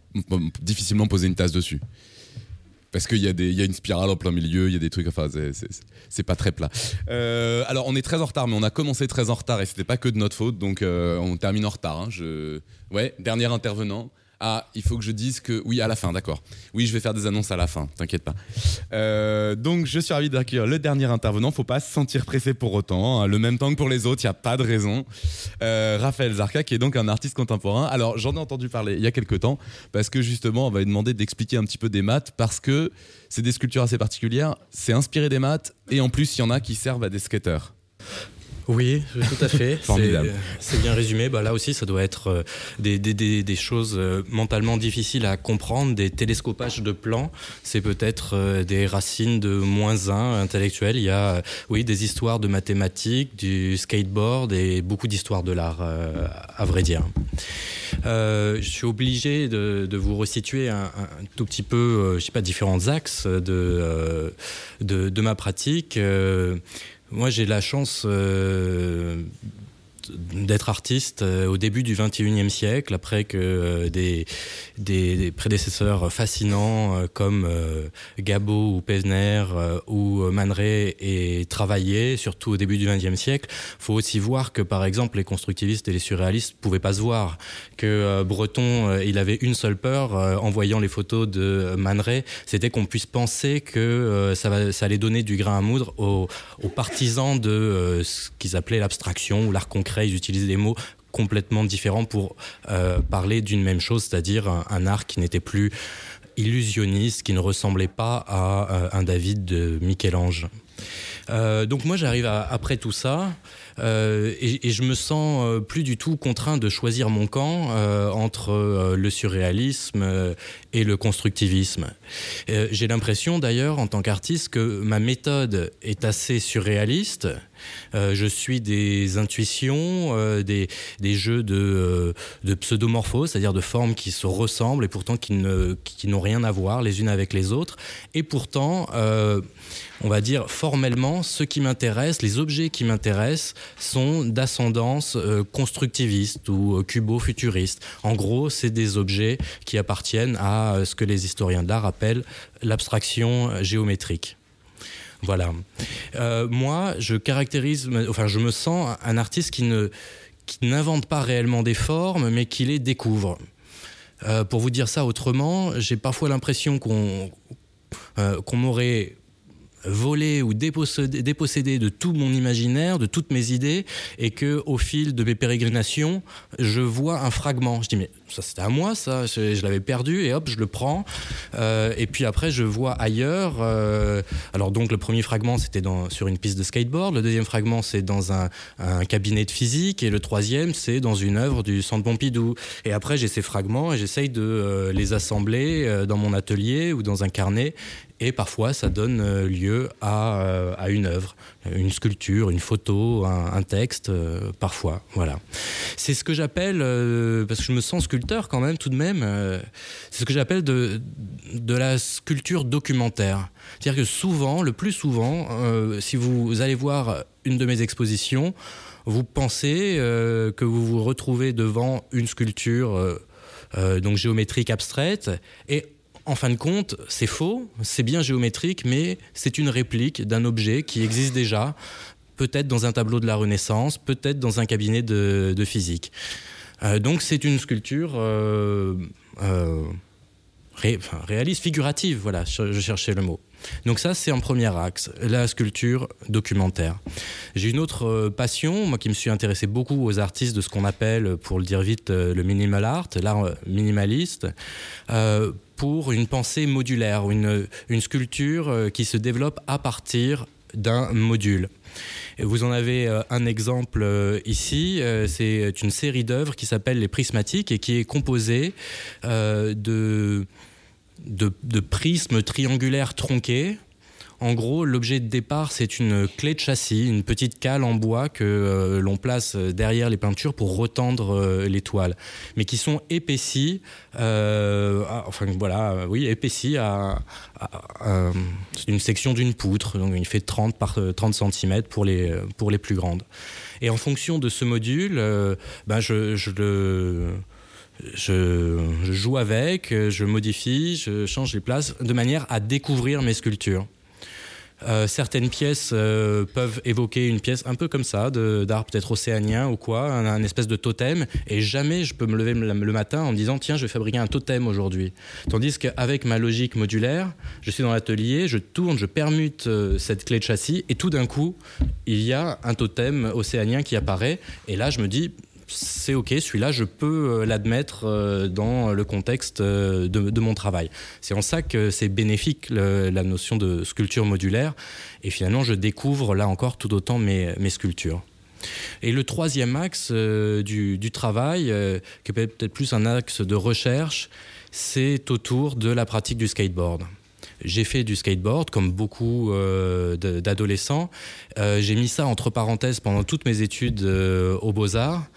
difficilement poser une tasse dessus. Parce qu'il y, a y a une spirale en plein milieu, il y a des trucs, enfin, c'est pas très plat. Euh, alors, on est très en retard, mais on a commencé très en retard et c'était pas que de notre faute, donc euh, on termine en retard. Hein. Ouais, dernier intervenant. Ah, il faut que je dise que. Oui, à la fin, d'accord. Oui, je vais faire des annonces à la fin, t'inquiète pas. Euh, donc, je suis ravi d'accueillir le dernier intervenant. Faut pas se sentir pressé pour autant. Hein. Le même temps que pour les autres, il n'y a pas de raison. Euh, Raphaël Zarka, qui est donc un artiste contemporain. Alors, j'en ai entendu parler il y a quelques temps, parce que justement, on va lui demander d'expliquer un petit peu des maths, parce que c'est des sculptures assez particulières. C'est inspiré des maths, et en plus, il y en a qui servent à des skateurs. Oui, tout à fait. c'est bien résumé. Bah, là aussi, ça doit être euh, des, des, des, choses euh, mentalement difficiles à comprendre, des télescopages de plans. C'est peut-être euh, des racines de moins un intellectuel. Il y a, oui, des histoires de mathématiques, du skateboard et beaucoup d'histoires de l'art, à vrai dire. je suis obligé de, de vous resituer un, tout petit peu, je sais pas, différents axes de, de, de ma pratique. Moi, j'ai la chance euh, d'être artiste euh, au début du 21e siècle, après que euh, des, des, prédécesseurs fascinants euh, comme Gabot ou Pesner ou Man aient travaillé, surtout au début du 20e siècle. Faut aussi voir que, par exemple, les constructivistes et les surréalistes ne pouvaient pas se voir, que Breton, il avait une seule peur en voyant les photos de Man c'était qu'on puisse penser que ça, va, ça allait donner du grain à moudre aux partisans de ce qu'ils appelaient l'abstraction ou l'art concret ils utilisaient des mots complètement différents pour euh, parler d'une même chose, c'est-à-dire un, art qui n'était plus illusionniste, qui ne ressemblait pas à euh, un David de Michel-Ange. Euh, donc moi j'arrive après tout ça et, je me sens plus du tout contraint de choisir mon camp entre le surréalisme et le constructivisme. J'ai l'impression d'ailleurs en tant qu'artiste que ma méthode est assez surréaliste je suis des intuitions, euh, des, jeux de, euh, de c'est-à-dire de formes qui se ressemblent et pourtant qui, n'ont rien à voir les unes avec les autres. Et pourtant, on va dire formellement, ce qui m'intéresse, les objets qui m'intéressent sont d'ascendance constructiviste ou cubo-futuriste. En gros, c'est des objets qui appartiennent à ce que les historiens d'art appellent l'abstraction géométrique. Voilà. Euh, moi, je caractérise, enfin, je me sens un artiste qui ne qui n'invente pas réellement des formes, mais qui les découvre. Euh, pour vous dire ça autrement, j'ai parfois l'impression qu'on euh, qu'on m'aurait volé ou dépossédé, de tout mon imaginaire, de toutes mes idées, et que au fil de mes pérégrinations, je vois un fragment. Je dis mais ça c'était à moi, ça, je, l'avais perdu, et hop, je le prends. Euh, et puis après, je vois ailleurs. Euh, alors donc le premier fragment c'était sur une piste de skateboard, le deuxième fragment c'est dans un, cabinet de physique, et le troisième c'est dans une œuvre du Centre Pompidou. Et après j'ai ces fragments et j'essaye de euh, les assembler dans mon atelier ou dans un carnet et parfois ça donne lieu à une œuvre, une sculpture, une photo, un, texte, euh, parfois. Voilà. C'est ce que j'appelle, parce que je me sens sculpteur quand même tout de même, c'est ce que j'appelle de, de la sculpture documentaire. C'est-à-dire que souvent, le plus souvent, si vous allez voir une de mes expositions, vous pensez que vous vous retrouvez devant une sculpture donc géométrique abstraite et en fin de compte, c'est faux, c'est bien géométrique, mais c'est une réplique d'un objet qui existe déjà, peut-être dans un tableau de la Renaissance, peut-être dans un cabinet de, physique. Euh, donc c'est une sculpture euh, euh, réaliste, figurative, voilà, je cherchais le mot. Donc ça, c'est un premier axe, la sculpture documentaire. J'ai une autre passion, moi qui me suis intéressé beaucoup aux artistes de ce qu'on appelle, pour le dire vite, le minimal art, l'art minimaliste pour une pensée modulaire, une, une sculpture euh, qui se développe à partir d'un module. Vous en avez un exemple ici, c'est une série d'œuvres qui s'appelle Les Prismatiques et qui est composée de, de, prismes triangulaires tronqués. En gros, l'objet de départ, c'est une clé de châssis, une petite cale en bois que euh, l'on place derrière les peintures pour retendre euh, les toiles, mais qui sont épaissies, euh, enfin voilà, oui, épaissies à, une section d'une poutre, donc il fait 30 par 30 cm pour les, pour les plus grandes. Et en fonction de ce module, ben je le je, joue avec, je modifie, je change les places de manière à découvrir mes sculptures. Euh, certaines pièces euh, peuvent évoquer une pièce un peu comme ça, d'art peut-être océanien ou quoi, un, espèce de totem, et jamais je peux me lever le matin en me disant tiens, je vais fabriquer un totem aujourd'hui. Tandis qu'avec ma logique modulaire, je suis dans l'atelier, je tourne, je permute euh, cette clé de châssis, et tout d'un coup, il y a un totem océanien qui apparaît, et là je me dis c'est ok, celui-là, je peux euh, l'admettre euh, dans le contexte euh, de, mon travail. C'est en ça que c'est bénéfique la notion de sculpture modulaire. Et finalement, je découvre là encore tout autant mes, sculptures. Et le troisième axe du, travail, qui peut-être plus un axe de recherche, c'est autour de la pratique du skateboard. J'ai fait du skateboard comme beaucoup d'adolescents. j'ai mis ça entre parenthèses pendant toutes mes études aux beaux-arts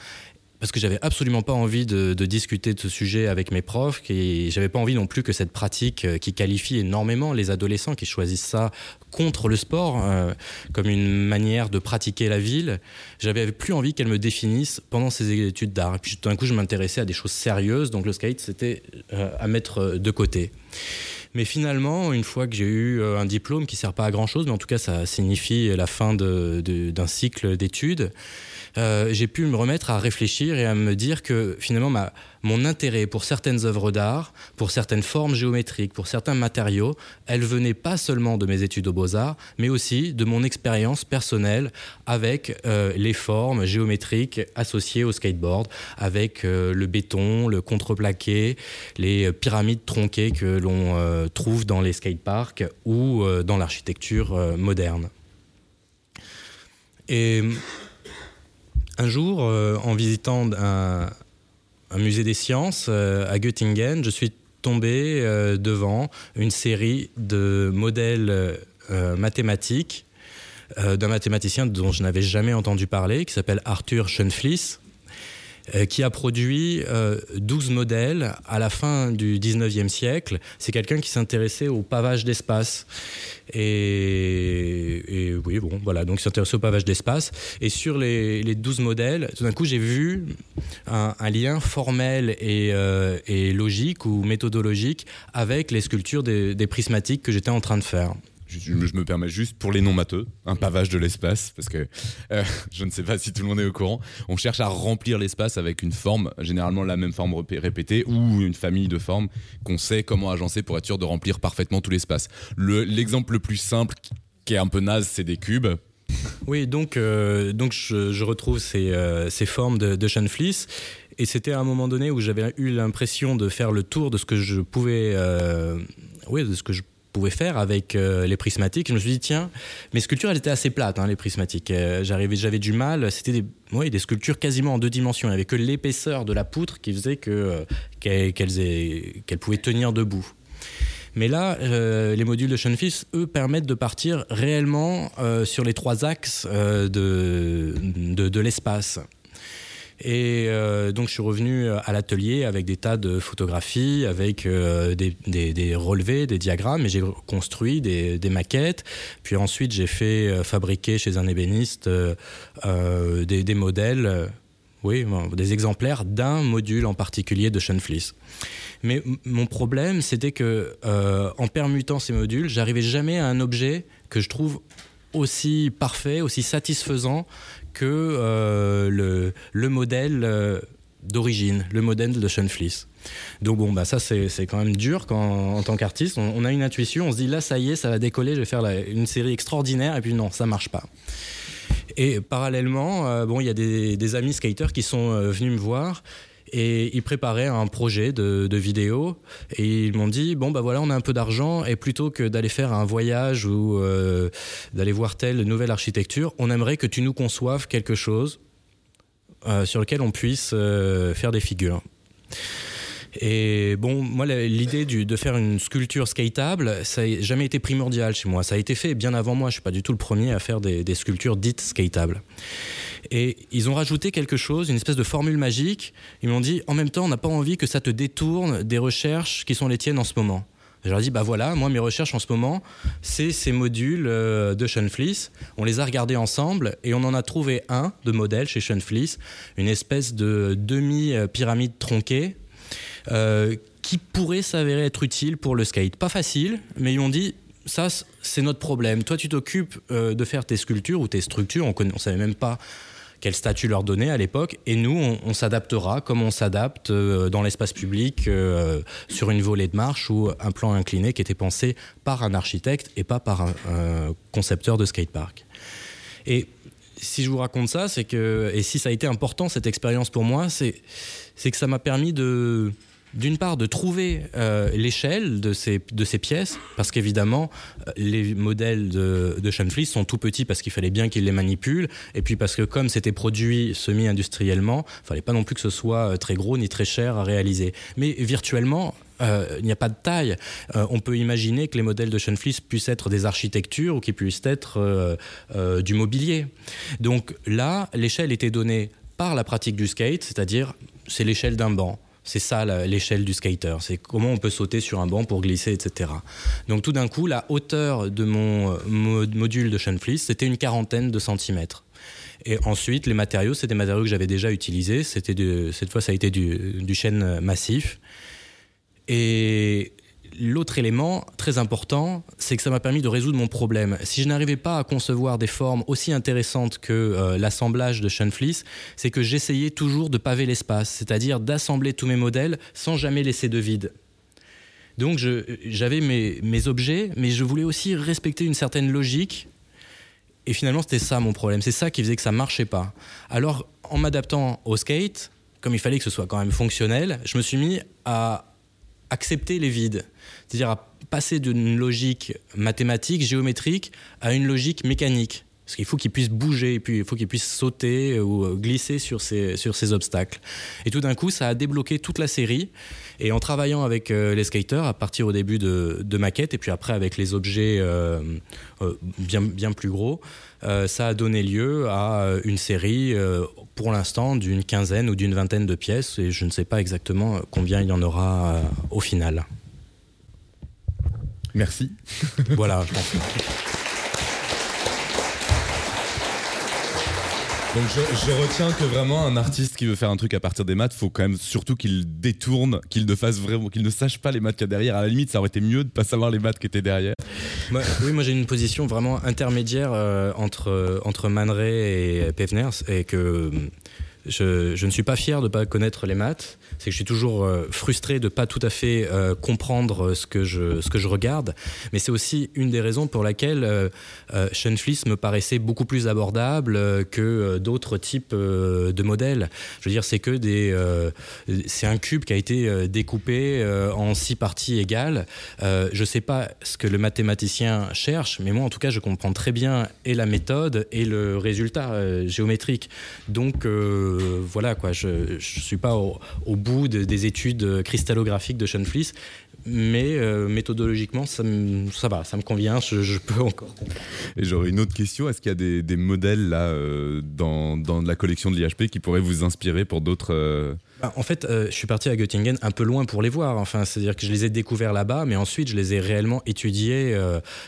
parce que j'avais absolument pas envie de, discuter de ce sujet avec mes profs et j'avais pas envie non plus que cette pratique euh, qui qualifie énormément les adolescents qui choisissent ça contre le sport euh, comme une manière de pratiquer la ville, j'avais plus envie qu'elle me définisse pendant ces études d'art. Et puis tout d'un coup, je m'intéressais à des choses sérieuses, donc le skate c'était euh, à mettre de côté. Mais finalement, une fois que j'ai eu un diplôme qui sert pas à grand chose, mais en tout cas ça signifie la fin d'un cycle d'études, euh, j'ai pu me remettre à réfléchir et à me dire que finalement ma, mon intérêt pour certaines œuvres d'art, pour certaines formes géométriques, pour certains matériaux, elle venait pas seulement de mes études aux beaux-arts, mais aussi de mon expérience personnelle avec euh, les formes géométriques associées au skateboard, avec euh, le béton, le contreplaqué, les pyramides tronquées que l'on trouve dans les skateparks ou dans l'architecture moderne. Et un jour, euh, en visitant un, musée des sciences euh, à Göttingen, je suis tombé euh, devant une série de modèles mathématiques d'un mathématicien dont je n'avais jamais entendu parler, qui s'appelle Arthur Schoenflies, euh, qui a produit 12 euh, modèles à la fin du 19e siècle. C'est quelqu'un qui s'intéressait au pavage d'espace. Et, oui, bon, voilà, donc s'intéressait au pavage d'espace. Et sur les, les 12 modèles, tout d'un coup, j'ai vu un, lien formel euh, et, logique ou méthodologique avec les sculptures des prismatiques que j'étais en train de faire je, me permets juste pour les non matheux, un pavage de l'espace, parce que euh, je ne sais pas si tout le monde est au courant. On cherche à remplir l'espace avec une forme, généralement la même forme répétée, ou une famille de formes qu'on sait comment agencer pour être sûr de remplir parfaitement tout l'espace. L'exemple le, plus simple, qui est un peu naze, c'est des cubes. Oui, donc, euh, donc je, retrouve ces, euh, ces, formes de, de Schoenflies. Et c'était à un moment donné où j'avais eu l'impression de faire le tour de ce que je pouvais, oui, de ce que je pouvais faire avec euh, les prismatiques. Je me suis dit, tiens, mes sculptures, elles étaient assez plates, hein, les prismatiques. Euh, j'arrivais, j'avais du mal. C'était des, oui, des sculptures quasiment en deux dimensions. Il n'y avait que l'épaisseur de la poutre qui faisait que, euh, qu'elles, pouvaient tenir debout. Mais là, les modules de Schoenflies, eux, permettent de partir réellement sur les trois axes de, de l'espace. Et euh, donc je suis revenu euh, à l'atelier avec des tas de photographies, avec euh, des, relevés, des diagrammes, et j'ai construit des, maquettes. Puis ensuite j'ai fait fabriquer chez un ébéniste des, modèles, oui, des exemplaires d'un module en particulier de Schoenflies. Mais mon problème, c'était que en permutant ces modules, j'arrivais jamais à un objet que je trouve aussi parfait, aussi satisfaisant que euh, le, le, modèle euh, d'origine, le modèle de Fleece. Donc bon, bah ça c'est quand même dur quand, en tant qu'artiste. On, a une intuition, on se dit là ça y est, ça va décoller, je vais faire une série extraordinaire, et puis non, ça marche pas. Et parallèlement, euh, bon, il y a des, des, amis skaters qui sont venus me voir et ils préparaient un projet de, vidéo. Et ils m'ont dit bon bah voilà on a un peu d'argent. Et plutôt que d'aller faire un voyage ou euh, d'aller voir telle nouvelle architecture on aimerait que tu nous conçoives quelque chose euh, sur lequel on puisse euh, faire des figures et bon, moi, l'idée de faire une sculpture skateable, ça n'a jamais été primordial chez moi. Ça a été fait bien avant moi. Je suis pas du tout le premier à faire des, sculptures dites skateables. Et ils ont rajouté quelque chose, une espèce de formule magique. Ils m'ont dit, en même temps, on n'a pas envie que ça te détourne des recherches qui sont les tiennes en ce moment. Je leur ai dit, bah voilà, moi mes recherches en ce moment, c'est ces modules euh, de Fleece. On les a regardés ensemble et on en a trouvé un de modèle chez Fleece, une espèce de demi-pyramide tronquée euh, qui pourrait s'avérer être utile pour le skate. Pas facile, mais ils ont dit, ça, c'est notre problème. Toi, tu t'occupes euh, de faire tes sculptures ou tes structures. On ne savait même pas quel statut leur donner à l'époque. Et nous, on, s'adaptera comme on s'adapte euh, dans l'espace public sur une volée de marche ou un plan incliné qui était pensé par un architecte et pas par un, concepteur de skatepark. Et si je vous raconte ça, c'est que, et si ça a été important cette expérience pour moi, c'est que ça m'a permis de, d'une part de trouver euh, l'échelle de ces, de ces pièces, parce qu'évidemment, euh, les modèles de, de sont tout petits parce qu'il fallait bien qu'ils les manipulent, et puis parce que comme c'était produit semi-industriellement, il fallait pas non plus que ce soit euh, très gros ni très cher à réaliser. Mais virtuellement, il n'y a pas de taille. on peut imaginer que les modèles de Schoenflies puissent être des architectures ou qu'ils puissent être du mobilier. Donc là, l'échelle était donnée par la pratique du skate, c'est-à-dire c'est l'échelle d'un banc. C'est ça l'échelle du skater. C'est comment on peut sauter sur un banc pour glisser, etc. Donc tout d'un coup, la hauteur de mon module de Sean c'était une quarantaine de centimètres. Et ensuite, les matériaux, c'est des matériaux que j'avais déjà utilisés. C'était cette fois, ça a été du, du chêne massif. Et l'autre élément très important, c'est que ça m'a permis de résoudre mon problème. Si je n'arrivais pas à concevoir des formes aussi intéressantes que euh, l'assemblage de Fleece, c'est que j'essayais toujours de paver l'espace, c'est-à-dire d'assembler tous mes modèles sans jamais laisser de vide. Donc j'avais mes, mes, objets, mais je voulais aussi respecter une certaine logique. Et finalement, c'était ça mon problème. C'est ça qui faisait que ça marchait pas. Alors, en m'adaptant au skate, comme il fallait que ce soit quand même fonctionnel, je me suis mis à accepter les vides, c'est-à-dire à passer d'une logique mathématique, géométrique, à une logique mécanique. Parce qu'il faut qu'il puisse bouger, il faut qu'il puisse sauter ou glisser sur ces, obstacles. Et tout d'un coup, ça a débloqué toute la série. Et en travaillant avec euh, les skaters, à partir au début de, de, maquettes, et puis après avec les objets euh, euh, bien plus gros, ça a donné lieu à une série, pour l'instant, d'une quinzaine ou d'une vingtaine de pièces. Et je ne sais pas exactement combien il y en aura au final. Merci. voilà, je pense. Donc je, retiens que vraiment un artiste qui veut faire un truc à partir des maths, faut quand même surtout qu'il détourne, qu'il ne fasse vraiment, qu'il ne sache pas les maths qu'il y a derrière. À la limite, ça aurait été mieux de pas savoir les maths qui étaient derrière. oui, moi j'ai une position vraiment intermédiaire euh, entre entre Man et Pevners et que je, ne suis pas fier de ne pas connaître les maths c'est que je suis toujours euh, frustré de pas tout à fait euh, comprendre ce que je ce que je regarde. Mais c'est aussi une des raisons pour laquelle euh, euh me paraissait beaucoup plus abordable que d'autres types de modèles. Je veux dire, c'est que des c'est un cube qui a été découpé en six parties égales. je sais pas ce que le mathématicien cherche, mais moi en tout cas, je comprends très bien et la méthode et le résultat géométrique. Donc voilà quoi, je je suis pas au, au bout des études cristallographiques de Sean Fleece, mais euh, méthodologiquement, ça, ça, va, ça me convient, je, peux encore. Et j'aurais une autre question, est-ce qu'il y a des, modèles là euh, dans, dans, la collection de l'IHP qui pourraient vous inspirer pour d'autres euh, bah, En fait, je suis parti à Göttingen un peu loin pour les voir, enfin, c'est-à-dire que je les ai découverts là-bas, mais ensuite je les ai réellement étudiés.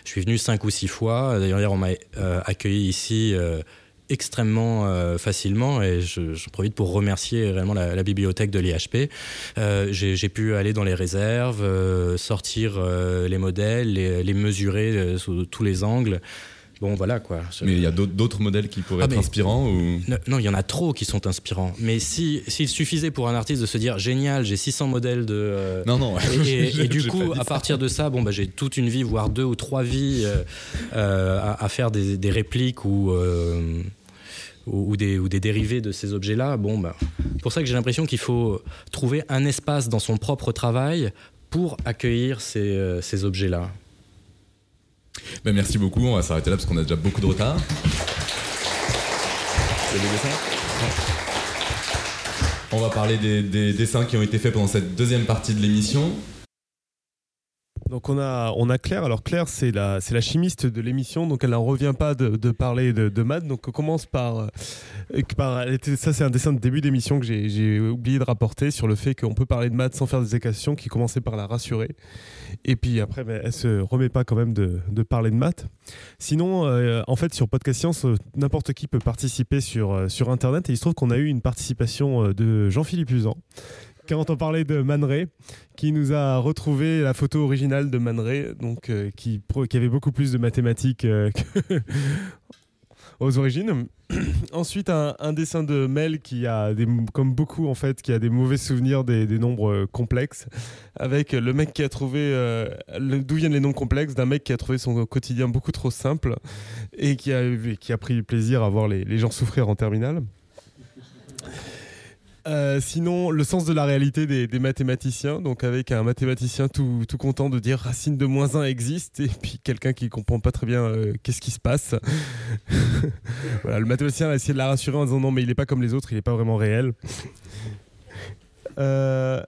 je suis venu cinq ou six fois, d'ailleurs on m'a accueilli ici extrêmement euh, facilement et je, je, profite pour remercier réellement la, bibliothèque de l'IHP. Euh, j'ai pu aller dans les réserves, euh, sortir les modèles, les, les mesurer sous tous les angles. Bon, voilà quoi. Mais il y a d'autres modèles qui pourraient ah, être inspirants ou... Non, il y en a trop qui sont inspirants. Mais s'il suffisait pour un artiste de se dire génial, j'ai 600 modèles de. Euh, non, non. Et, du coup, à partir de ça, bon, bah, j'ai toute une vie, voire deux ou trois vies euh, à, à, faire des, des répliques ou ou, des, ou des dérivés de ces objets-là. Bon, bah, pour ça que j'ai l'impression qu'il faut trouver un espace dans son propre travail pour accueillir ces, ces objets-là. Ben merci beaucoup, on va s'arrêter là parce qu'on a déjà beaucoup de retard. On va parler des, dessins qui ont été faits pendant cette deuxième partie de l'émission. Donc on a, on a Claire. Alors Claire, c'est la, c'est la chimiste de l'émission, donc elle n'en revient pas de, parler de, de, maths. Donc on commence par, euh, ça c'est un dessin de début d'émission que j'ai, oublié de rapporter sur le fait qu'on peut parler de maths sans faire des équations, qui commençait par la rassurer. Et puis après, ben, elle se remet pas quand même de, de parler de maths. Sinon, euh, en fait, sur Podcast Science, euh, n'importe qui peut participer sur, sur Internet. Et il se trouve qu'on a eu une participation de Jean-Philippe Usan quand on parlait de Man qui nous a retrouvé la photo originale de Man donc euh, qui, avait beaucoup plus de mathématiques euh, aux origines. Ensuite, un, dessin de Mel qui a, comme beaucoup en fait, qui a des mauvais souvenirs des, nombres euh, complexes, avec le mec qui a trouvé d'où viennent les nombres complexes, d'un mec qui a trouvé son quotidien beaucoup trop simple et qui a, qui a pris plaisir à voir les, les gens souffrir en terminale. Euh, sinon, le sens de la réalité des, mathématiciens, donc avec un mathématicien tout, content de dire racine de moins 1 existe, et puis quelqu'un qui comprend pas très bien euh, qu'est-ce qui se passe. voilà, le mathématicien a essayé de la rassurer en disant non, mais il n'est pas comme les autres, il n'est pas vraiment réel. Euh,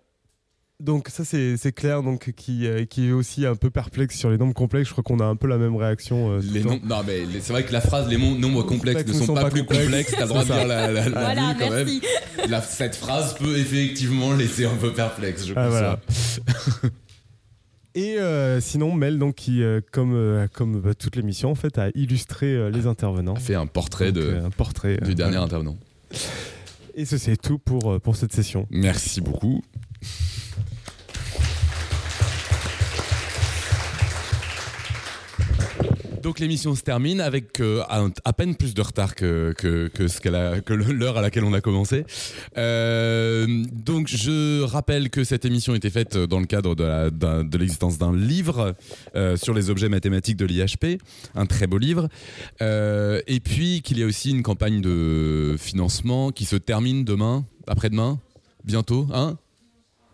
donc ça c'est clair donc qui, euh, qui est aussi un peu perplexe sur les nombres complexes. Je crois qu'on a un peu la même réaction. Euh, les non mais c'est vrai que la phrase les nombres complexes, ne sont, pas, plus complexes. T'as le droit de dire la, la, voilà, quand même. cette phrase peut effectivement laisser un peu perplexe, je ah, voilà. Et euh, sinon, Mel, donc, qui, comme, comme bah, toute l'émission, en fait, a illustré les intervenants. A fait un portrait, de, un portrait du dernier intervenant. Et ceci est tout pour, pour cette session. Merci beaucoup. Donc l'émission se termine avec euh, à peine plus de retard que, que, ce que l'heure à laquelle on a commencé. Euh, donc je rappelle que cette émission était faite dans le cadre de, l'existence d'un livre euh, sur les objets mathématiques de l'IHP, un très beau livre, et puis qu'il y a aussi une campagne de financement qui se termine demain, après-demain, bientôt, hein,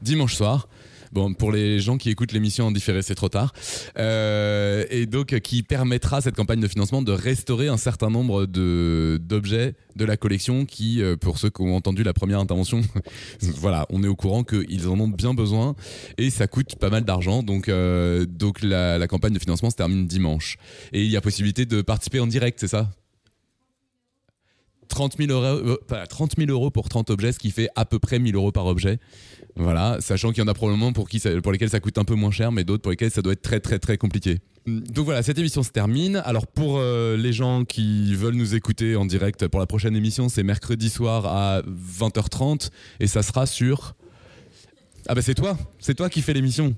dimanche soir. Bon, pour les gens qui écoutent l'émission en différé, c'est trop tard. Euh, et donc, qui permettra cette campagne de financement de restaurer un certain nombre d'objets de la collection qui, euh, pour ceux qui ont entendu la première intervention, voilà, on est au courant qu'ils en ont bien besoin et ça coûte pas mal d'argent. Donc, euh, donc la, campagne de financement se termine dimanche. Et il y a possibilité de participer en direct, c'est ça? 30 000, euros, 30 000 euros pour 30 objets, ce qui fait à peu près 1000 euros par objet. Voilà, sachant qu'il y en a probablement pour, qui pour lesquels ça coûte un peu moins cher, mais d'autres pour lesquels ça doit être très très très compliqué. Donc voilà, cette émission se termine. Alors pour euh, les gens qui veulent nous écouter en direct pour la prochaine émission, c'est mercredi soir à 20h30 et ça sera sur... Ah bah c'est toi, c'est toi qui fais l'émission.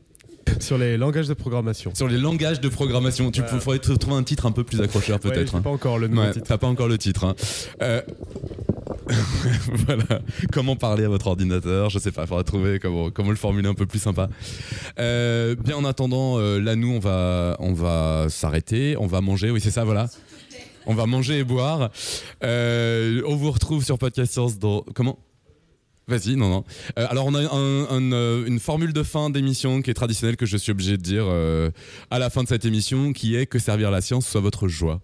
Sur les langages de programmation. Sur les langages de programmation. Tu pourrais trouver un titre un peu plus accrocheur peut-être. Ouais, hein. pas encore le T'as pas encore le titre. Hein. Euh, voilà. Comment parler à votre ordinateur Je sais pas. Il faudra trouver comment, le formuler un peu plus sympa. Euh, bien en attendant, euh, là nous on va s'arrêter, on va manger. Oui c'est ça. Voilà. On va manger et boire. on vous retrouve sur Podcast Science dans comment? Vas-y, non, non. Euh, alors, on a euh, une formule de fin d'émission qui est traditionnelle que je suis obligé de dire euh, à la fin de cette émission, qui est que servir la science soit votre joie.